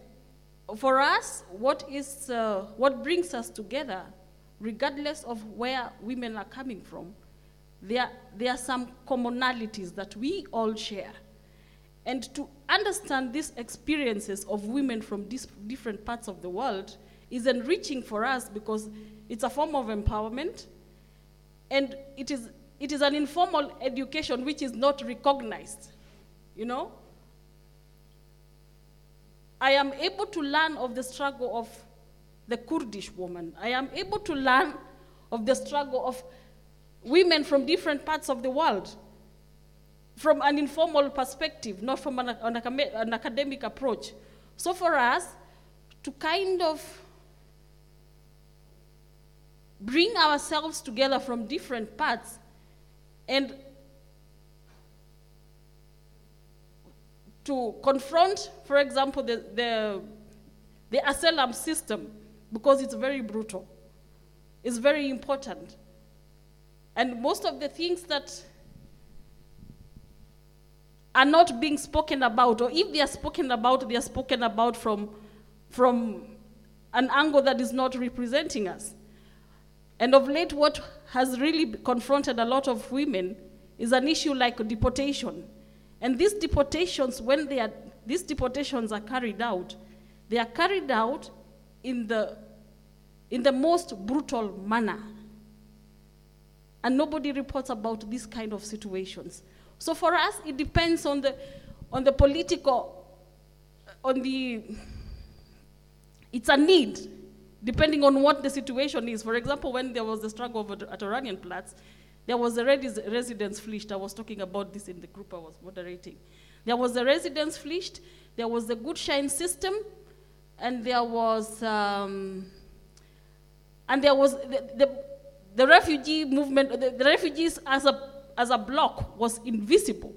S9: for us, what, is, uh, what brings us together, regardless of where women are coming from, there, there are some commonalities that we all share. And to understand these experiences of women from these different parts of the world, is enriching for us because it's a form of empowerment and it is, it is an informal education which is not recognized. You know? I am able to learn of the struggle of the Kurdish woman. I am able to learn of the struggle of women from different parts of the world from an informal perspective, not from an, an, an academic approach. So for us to kind of bring ourselves together from different parts and to confront, for example, the, the, the asylum system because it's very brutal. It's very important. And most of the things that are not being spoken about, or if they are spoken about, they are spoken about from, from an angle that is not representing us. And of late, what has really confronted a lot of women is an issue like deportation. And these deportations, when they are, these deportations are carried out, they are carried out in the, in the most brutal manner. And nobody reports about these kind of situations. So for us, it depends on the, on the political, on the, it's a need depending on what the situation is. For example, when there was the struggle over, at Oranienplatz, there was a Residenzpflicht. I was talking about this in the group I was moderating. There was a Residenzpflicht, there was the Gutschein system, and there was, um, and there was the, the, the refugee movement, the, the refugees as a, as a block was invisible.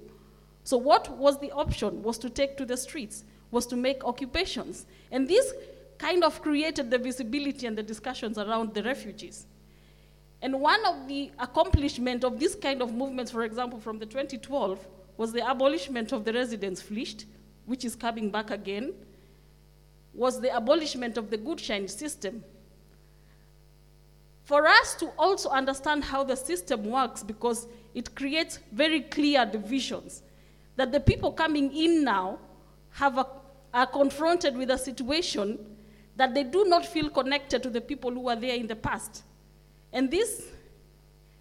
S9: So what was the option? Was to take to the streets, was to make occupations. And this kind of created the visibility and the discussions around the refugees. And one of the accomplishments of this kind of movements, for example, from the 2012, was the abolishment of the Residenzpflicht, which is coming back again, was the abolishment of the Gutschein system. For us to also understand how the system works, because it creates very clear divisions, that the people coming in now have a, are confronted with a situation that they do not feel connected to the people who were there in the past. And this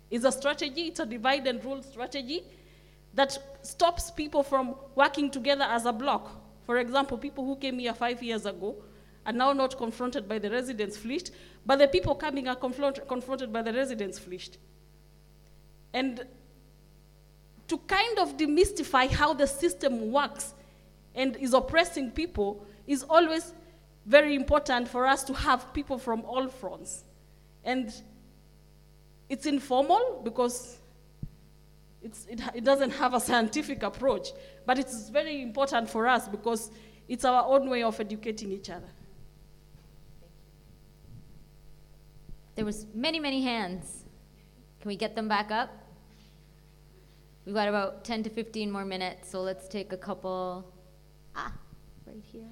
S9: is a strategy, it's a divide and rule strategy that stops people from working together as a block. For example, people who came here five years ago are now not confronted by the Residenzpflicht, but the people coming are confront confronted by the Residenzpflicht. And to kind of demystify how the system works and is oppressing people, is always very important for us to have people from all fronts. And it's informal because it's, it, it doesn't have a scientific approach, but it's very important for us because it's our own way of educating each other.
S4: There was many, many hands. Can we get them back up? We've got about 10 to 15 more minutes, so let's take a couple. Ah, right here.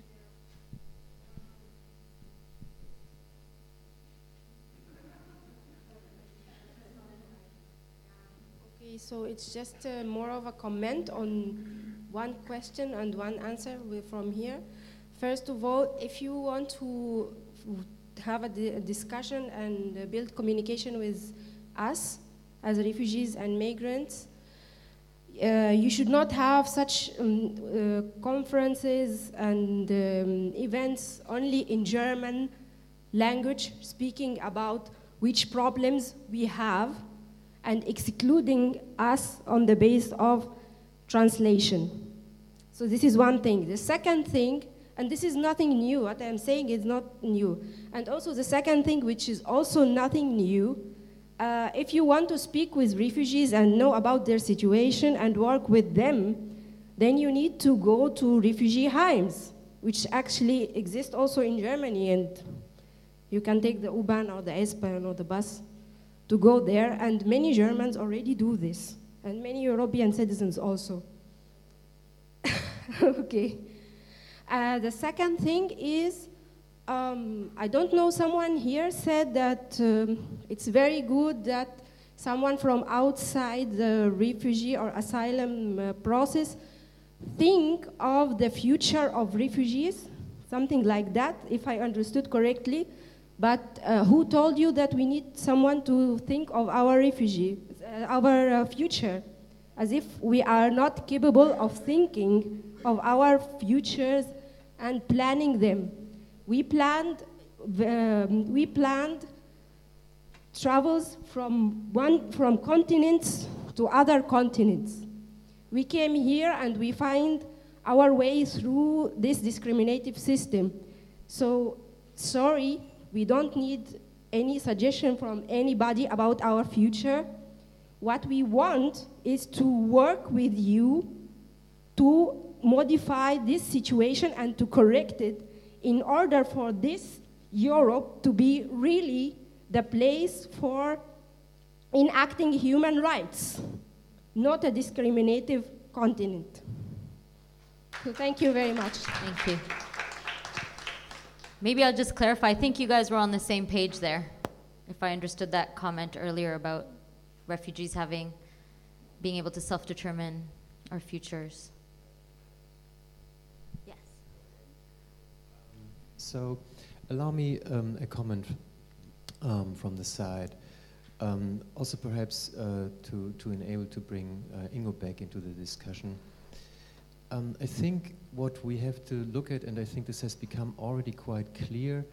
S15: Okay, so it's just uh, more of a comment on one question and one answer from here. First of all, if you want to have a, di- discussion and build communication with us as refugees and migrants, uh, you should not have such um, uh, conferences and um, events only in German language, speaking about which problems we have and excluding us on the base of translation. So this is one thing. The second thing, and this is nothing new, what I'm saying is not new. And also the second thing, which is also nothing new, uh, if you want to speak with refugees and know about their situation and work with them, then you need to go to refugee homes, which actually exist also in Germany. And you can take the U-Bahn or the S-Bahn or the bus to go there. And many Germans already do this, and many European citizens also. okay. Uh, the second thing is um, I don't know, someone here said that um, it's very good that someone from outside the refugee or asylum uh, process think of the future of refugees, something like that, if I understood correctly. But uh, who told you that we need someone to think of our refugee, uh, our uh, future, as if we are not capable of thinking of our futures and planning them? We planned, um, we planned travels from one from continents to other continents. We came here and we find our way through this discriminative system. So sorry, we don't need any suggestion from anybody about our future. What we want is to work with you to modify this situation and to correct it in order for this Europe to be really the place for enacting human rights, not a discriminative continent. So thank you very much.
S4: Thank you. Maybe I'll just clarify. I think you guys were on the same page there, if I understood that comment earlier about refugees having, being able to self determine our futures. Yes.
S3: So, allow me um, a comment um, from the side. Um, also, perhaps uh, to, to enable to bring uh, Ingo back into the discussion. Um, I think what we have to look at, and I think this has become already quite clear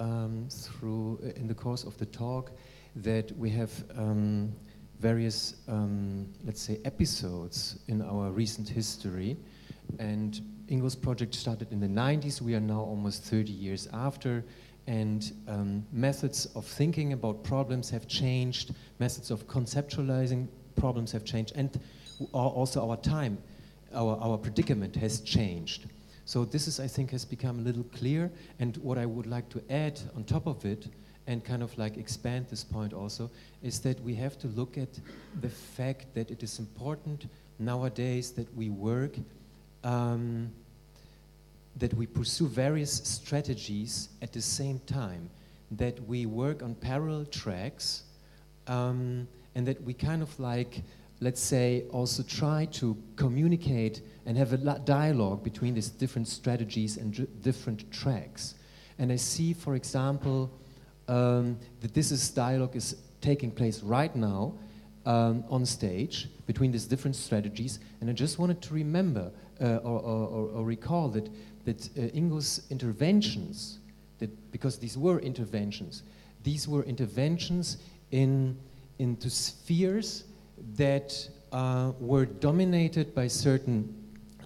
S3: um, through uh, in the course of the talk, that we have um, various, let's say, episodes in our recent history. And Ingo's project started in the 90s. We are now almost 30 years after. And um, methods of thinking about problems have changed, methods of conceptualizing problems have changed, and also our time, our, our predicament has changed. So this is, I think, has become a little clear. And what I would like to add on top of it, and kind of like expand this point also, is that we have to look at the fact that it is important nowadays that we work, um, that we pursue various strategies at the same time, that we work on parallel tracks, um, and that we kind of like, let's say, also try to communicate and have a dialogue between these different strategies and different tracks. And I see, for example, um, that this is dialogue is taking place right now um, on stage between these different strategies. And I just wanted to remember uh, or, or, or, recall that, that uh, Ingo's interventions, that because these were interventions, these were interventions in, into spheres that uh, were dominated by certain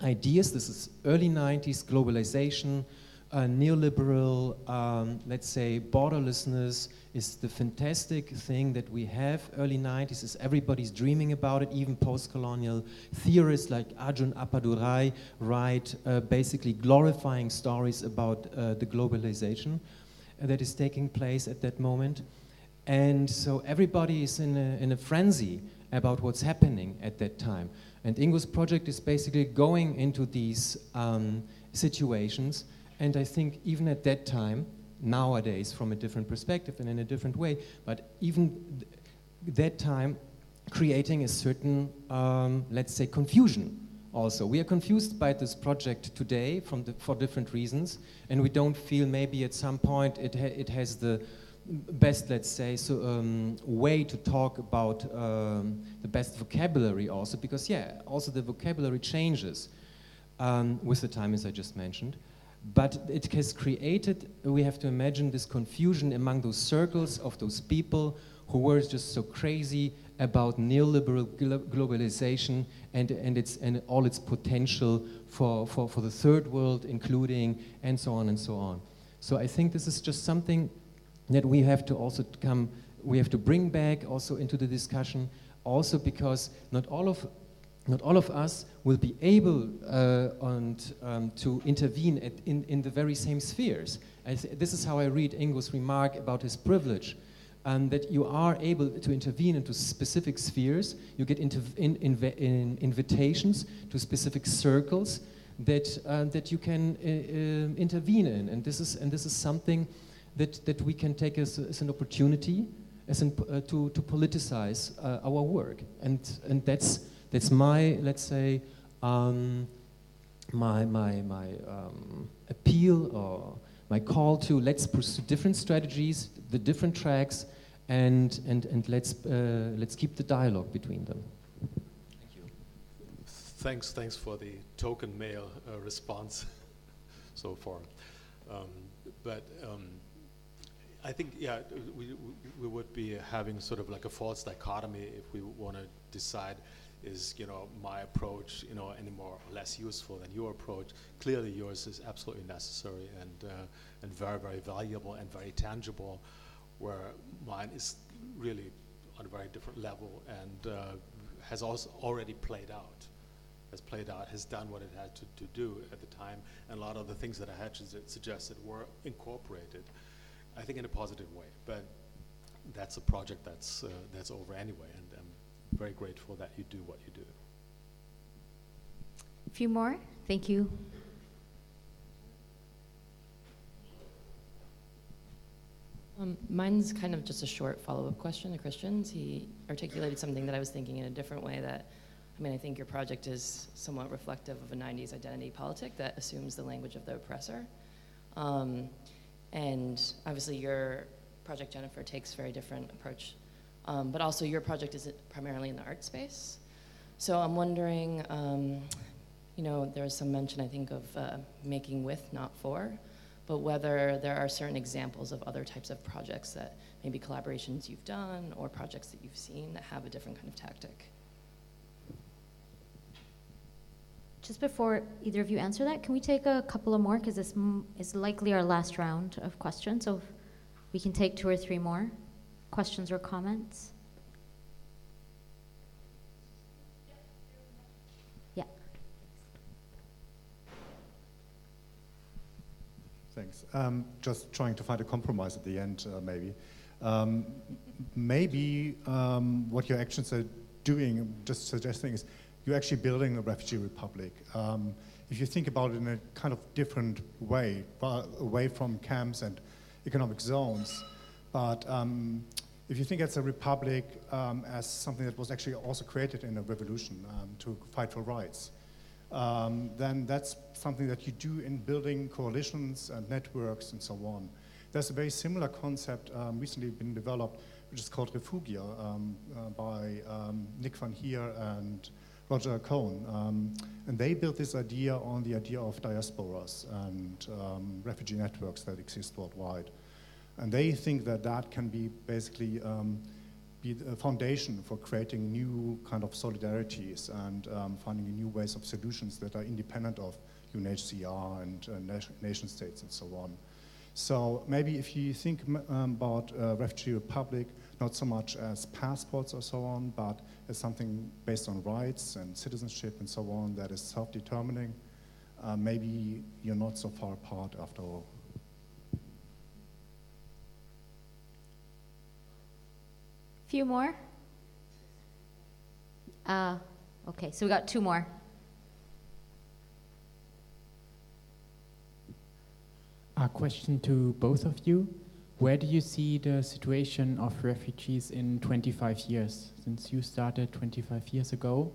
S3: ideas. This is early 90s globalization, uh, neoliberal, um, let's say, borderlessness is the fantastic thing that we have. Early 90s is everybody's dreaming about it. Even post-colonial theorists like Arjun Appadurai write uh, basically glorifying stories about uh, the globalization that is taking place at that moment. And so everybody is in a, in a frenzy about what's happening at that time. And Ingo's project is basically going into these um, situations. And I think even at that time, nowadays, from a different perspective and in a different way, but even th that time, creating a certain, um, let's say, confusion also. We are confused by this project today from the, for different reasons, and we don't feel maybe at some point it, ha it has the best, let's say, so, um, way to talk about um, the best vocabulary also, because yeah, also the vocabulary changes um, with the time, as I just mentioned. But it has created, we have to imagine this confusion among those circles of those people who were just so crazy about neoliberal globalization and, and, its, and all its potential for, for, for the third world, including, and so on and so on. So I think this is just something that we have to also come, we have to bring back also into the discussion, also because not all of not all of us will be able uh, and, um, to intervene at, in, in the very same spheres. this is how I read Ingo's remark about his privilege, um, that you are able to intervene into specific spheres. You get in, in, invitations to specific circles that, uh, that you can uh, uh, intervene in. And this is, and this is something that, that we can take as, as an opportunity as in, uh, to, to politicize uh, our work. And, and that's, that's my, let's say, um, my, my, my um, appeal or my call to let's pursue different strategies, the different tracks, and, and, and let's, uh, let's keep the dialogue between them.
S8: Thank you. Thanks, thanks for the token male uh, response so far. Um, but um, I think, yeah, we, we would be having sort of like a false dichotomy if we want to decide is, you know, my approach, you know, any more or less useful than your approach. Clearly yours is absolutely necessary and, uh, and very, very valuable and very tangible, where mine is really on a very different level and uh, has also already played out has played out, has done what it had to, to do at the time, and a lot of the things that I had suggested were incorporated. I think in a positive way. But that's a project that's uh, that's over anyway, and very grateful that you do what you do.
S4: A few more. Thank you.
S11: Um, mine's kind of just a short follow-up question to Christian's. He articulated something that I was thinking in a different way that, I mean, I think your project is somewhat reflective of a 90s identity politic that assumes the language of the oppressor. Um, and obviously your project, Jennifer, takes a very different approach. Um, but also your project is primarily in the art space. So I'm wondering, um, you know, there was some mention, I think, of uh, making with, not for, but whether there are certain examples of other types of projects that maybe collaborations you've done or projects that you've seen that have a different kind of tactic.
S4: Just before either of you answer that, can we take a couple of more? Because this is likely our last round of questions. So we can take two or three more questions or comments. Yeah.
S16: Thanks. Um, just trying to find a compromise at the end, uh, maybe. Um, maybe um, what your actions are doing, just suggesting, is you're actually building a refugee republic. Um, if you think about it in a kind of different way, away from camps and economic zones, but um, if you think it's a republic um, as something that was actually also created in a revolution um, to fight for rights, um, then that's something that you do in building coalitions and networks and so on. There's a very similar concept um, recently been developed, which is called Refugia um, uh, by Nick van Hear and Roger Cohn. Um, and they built this idea on the idea of diasporas and um, refugee networks that exist worldwide. And they think that that can be basically um, be the foundation for creating new kind of solidarities and um, finding new ways of solutions that are independent of UNHCR and uh, nation states and so on. So maybe if you think um, about uh, refugee republic, not so much as passports or so on, but as something based on rights and citizenship and so on that is self-determining, uh, maybe you're not so far apart after all.
S4: Few more? Uh, okay, so we got two more.
S17: A question to both of you. Where do you see the situation of refugees in 25 years? Since you started 25 years ago,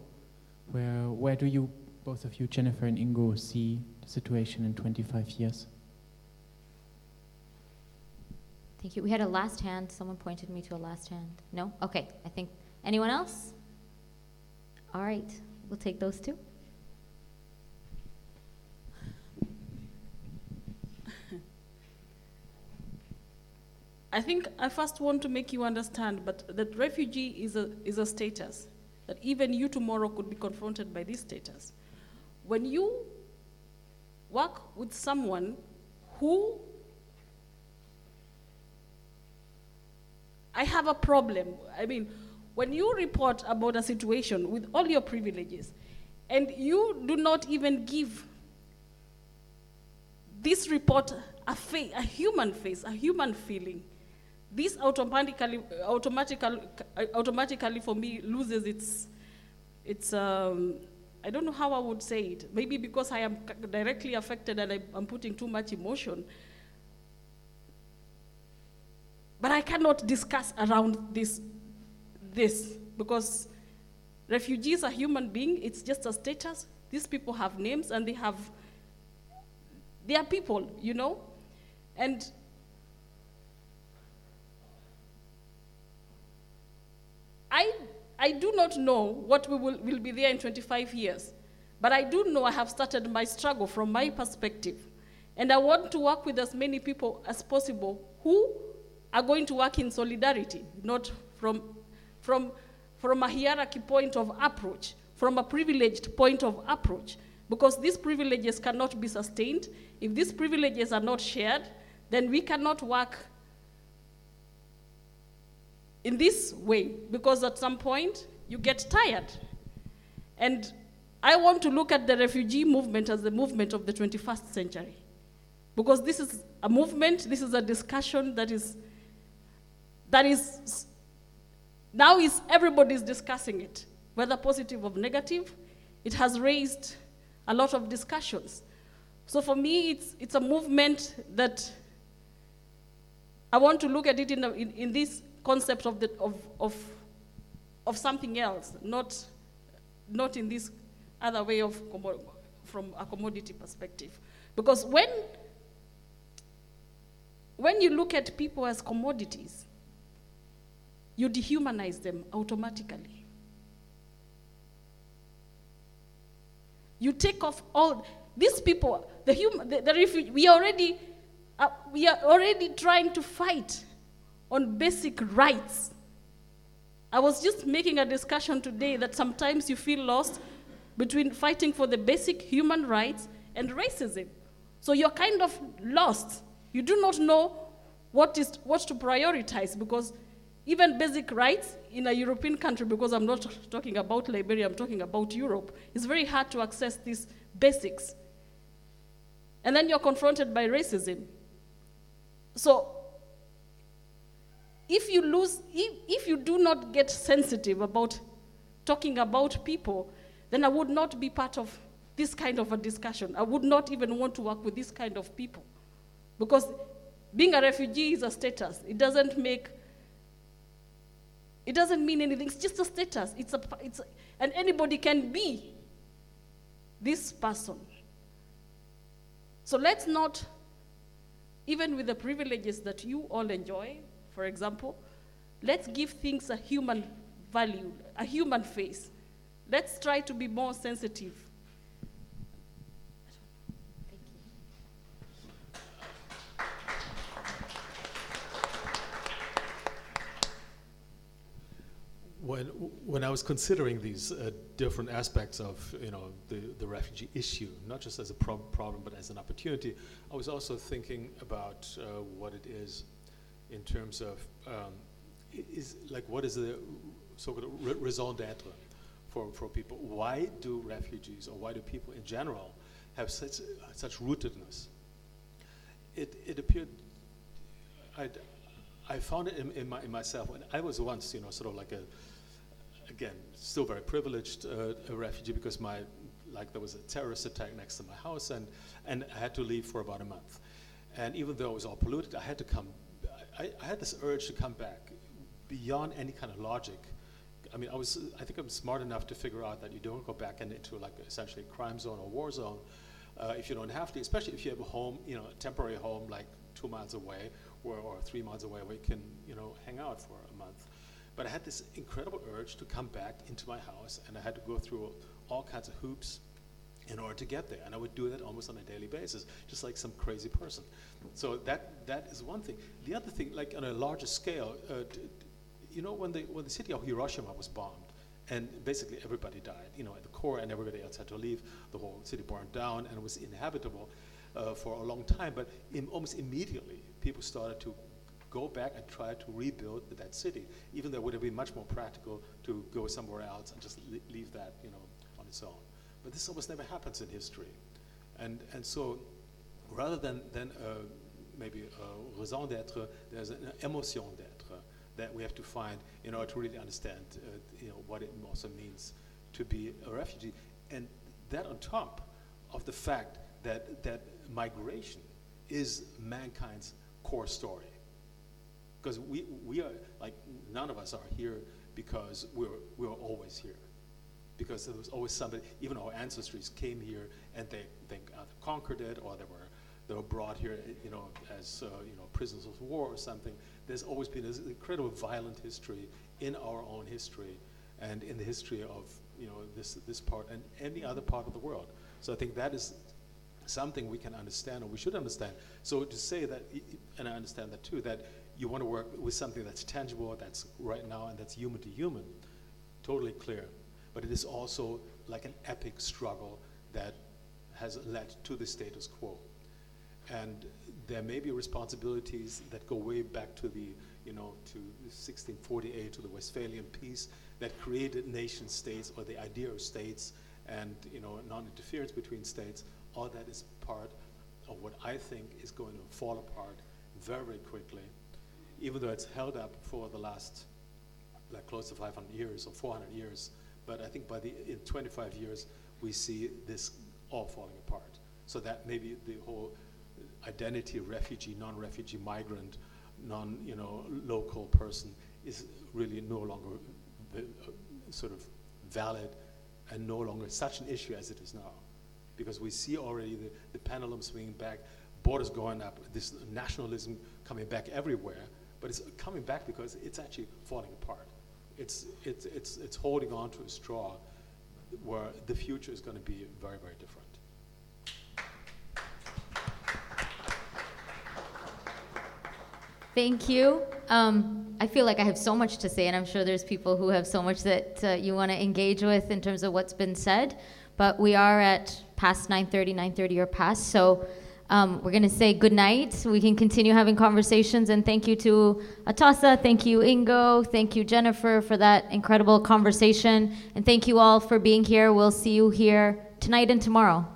S17: where, where do you, both of you, Jennifer and Ingo, see the situation in 25 years?
S4: Thank you. We had a last hand. Someone pointed me to a last hand. No? Okay, I think. Anyone else? All right, we'll take those two.
S9: I think I first want to make you understand, but that refugee is a, is a status, that even you tomorrow could be confronted by this status. When you work with someone who I have a problem. I mean, when you report about a situation with all your privileges, and you do not even give this report a, fa- a human face, a human feeling, this automatically, automatically, automatically for me loses its, its um, I don't know how I would say it. Maybe because I am directly affected and I, am putting too much emotion. But I cannot discuss around this, this because refugees are human beings. It's just a status. These people have names and they have, they are people, you know? And I, I do not know what we will, will be there in 25 years, but I do know I have started my struggle from my perspective. And I want to work with as many people as possible who are going to work in solidarity, not from, from, from a hierarchy point of approach, from a privileged point of approach, because these privileges cannot be sustained. If these privileges are not shared, then we cannot work in this way because at some point you get tired. And I want to look at the refugee movement as the movement of the 21st century because this is a movement, this is a discussion that is that is now is everybody's discussing it, whether positive or negative. It has raised a lot of discussions. So for me, it's, it's a movement that I want to look at it in, in, in this concept of, the, of, of, of something else, not, not in this other way of from a commodity perspective. Because when, when you look at people as commodities, you dehumanize them automatically. You take off all these people, the human, the, the refugee, we already, uh, we are already trying to fight on basic rights. I was just making a discussion today that sometimes you feel lost between fighting for the basic human rights and racism. So you're kind of lost. You do not know what, is, what to prioritize because even basic rights in a European country, because I'm not talking about Liberia, I'm talking about Europe, it's very hard to access these basics. And then you're confronted by racism. So if you lose, if, if you do not get sensitive about talking about people, then I would not be part of this kind of a discussion. I would not even want to work with this kind of people. Because being a refugee is a status. It doesn't make, it doesn't mean anything. It's just a status. It's a, it's a, and anybody can be this person. So let's not, even with the privileges that you all enjoy, for example, let's give things a human value, a human face. Let's try to be more sensitive.
S8: When when I was considering these uh, different aspects of you know the, the refugee issue, not just as a pro problem but as an opportunity, I was also thinking about uh, what it is in terms of um, is like what is the so-called raison d'être for, for people? Why do refugees or why do people in general have such such rootedness? It it appeared. I'd, I found it in, in, my, in myself. When I was once, you know, sort of like a again, still very privileged uh, a refugee because my, like there was a terrorist attack next to my house and, and I had to leave for about a month. And even though it was all polluted, I had to come, I, I had this urge to come back beyond any kind of logic. I mean, I was, I think I'm smart enough to figure out that you don't go back into like essentially a crime zone or war zone uh, if you don't have to, especially if you have a home, you know, a temporary home like two miles away or, or three miles away where you can, you know, hang out for a month. But I had this incredible urge to come back into my house, and I had to go through all kinds of hoops in order to get there. And I would do that almost on a daily basis, just like some crazy person. So that that is one thing. The other thing, like on a larger scale, uh, you know, when the when the city of Hiroshima was bombed, and basically everybody died, you know, at the core, and everybody else had to leave. The whole city burned down, and it was inhabitable uh, for a long time. But in, almost immediately, people started to go back and try to rebuild that city, even though it would have been much more practical to go somewhere else and just leave that, you know, on its own. But this almost never happens in history. And, and so rather than, than uh, maybe a raison d'être, there's an émotion d'être that we have to find in order to really understand, uh, you know, what it also means to be a refugee. And that on top of the fact that, that migration is mankind's core story because we, we are like none of us are here because we're, we're always here. Because there was always somebody even our ancestors came here and they, they conquered it or they were they were brought here you know as uh, you know prisoners of war or something. There's always been this incredible violent history in our own history and in the history of you know this this part and any other part of the world. So i think that is something we can understand or we should understand. So to say that and i understand that too that you want to work with something that's tangible, that's right now, and that's human to human. Totally clear. But it is also like an epic struggle that has led to the status quo. And there may be responsibilities that go way back to the, you know, to 1648, to the Westphalian peace that created nation states or the idea of states and, you know, non-interference between states. All that is part of what I think is going to fall apart very, very quickly even though it's held up for the last like close to 500 years or 400 years. But I think by the in 25 years we see this all falling apart. So that maybe the whole identity of refugee, non-refugee, migrant, non you know local person is really no longer uh, sort of valid and no longer such an issue as it is now. Because we see already the, the pendulum swinging back, borders going up, this nationalism coming back everywhere, but it's coming back because it's actually falling apart. It's, it's, it's, it's holding on to a straw where the future is going to be very, very different.
S4: Thank you. Um, I feel like I have so much to say, and I'm sure there's people who have so much that uh, you want to engage with in terms of what's been said. But we are at past 9:30, 9:30 or past, so um, we're going to say good night. We can continue having conversations. And thank you to Atossa. Thank you, Ingo. Thank you, Jennifer, for that incredible conversation. And thank you all for being here. We'll see you here tonight and tomorrow.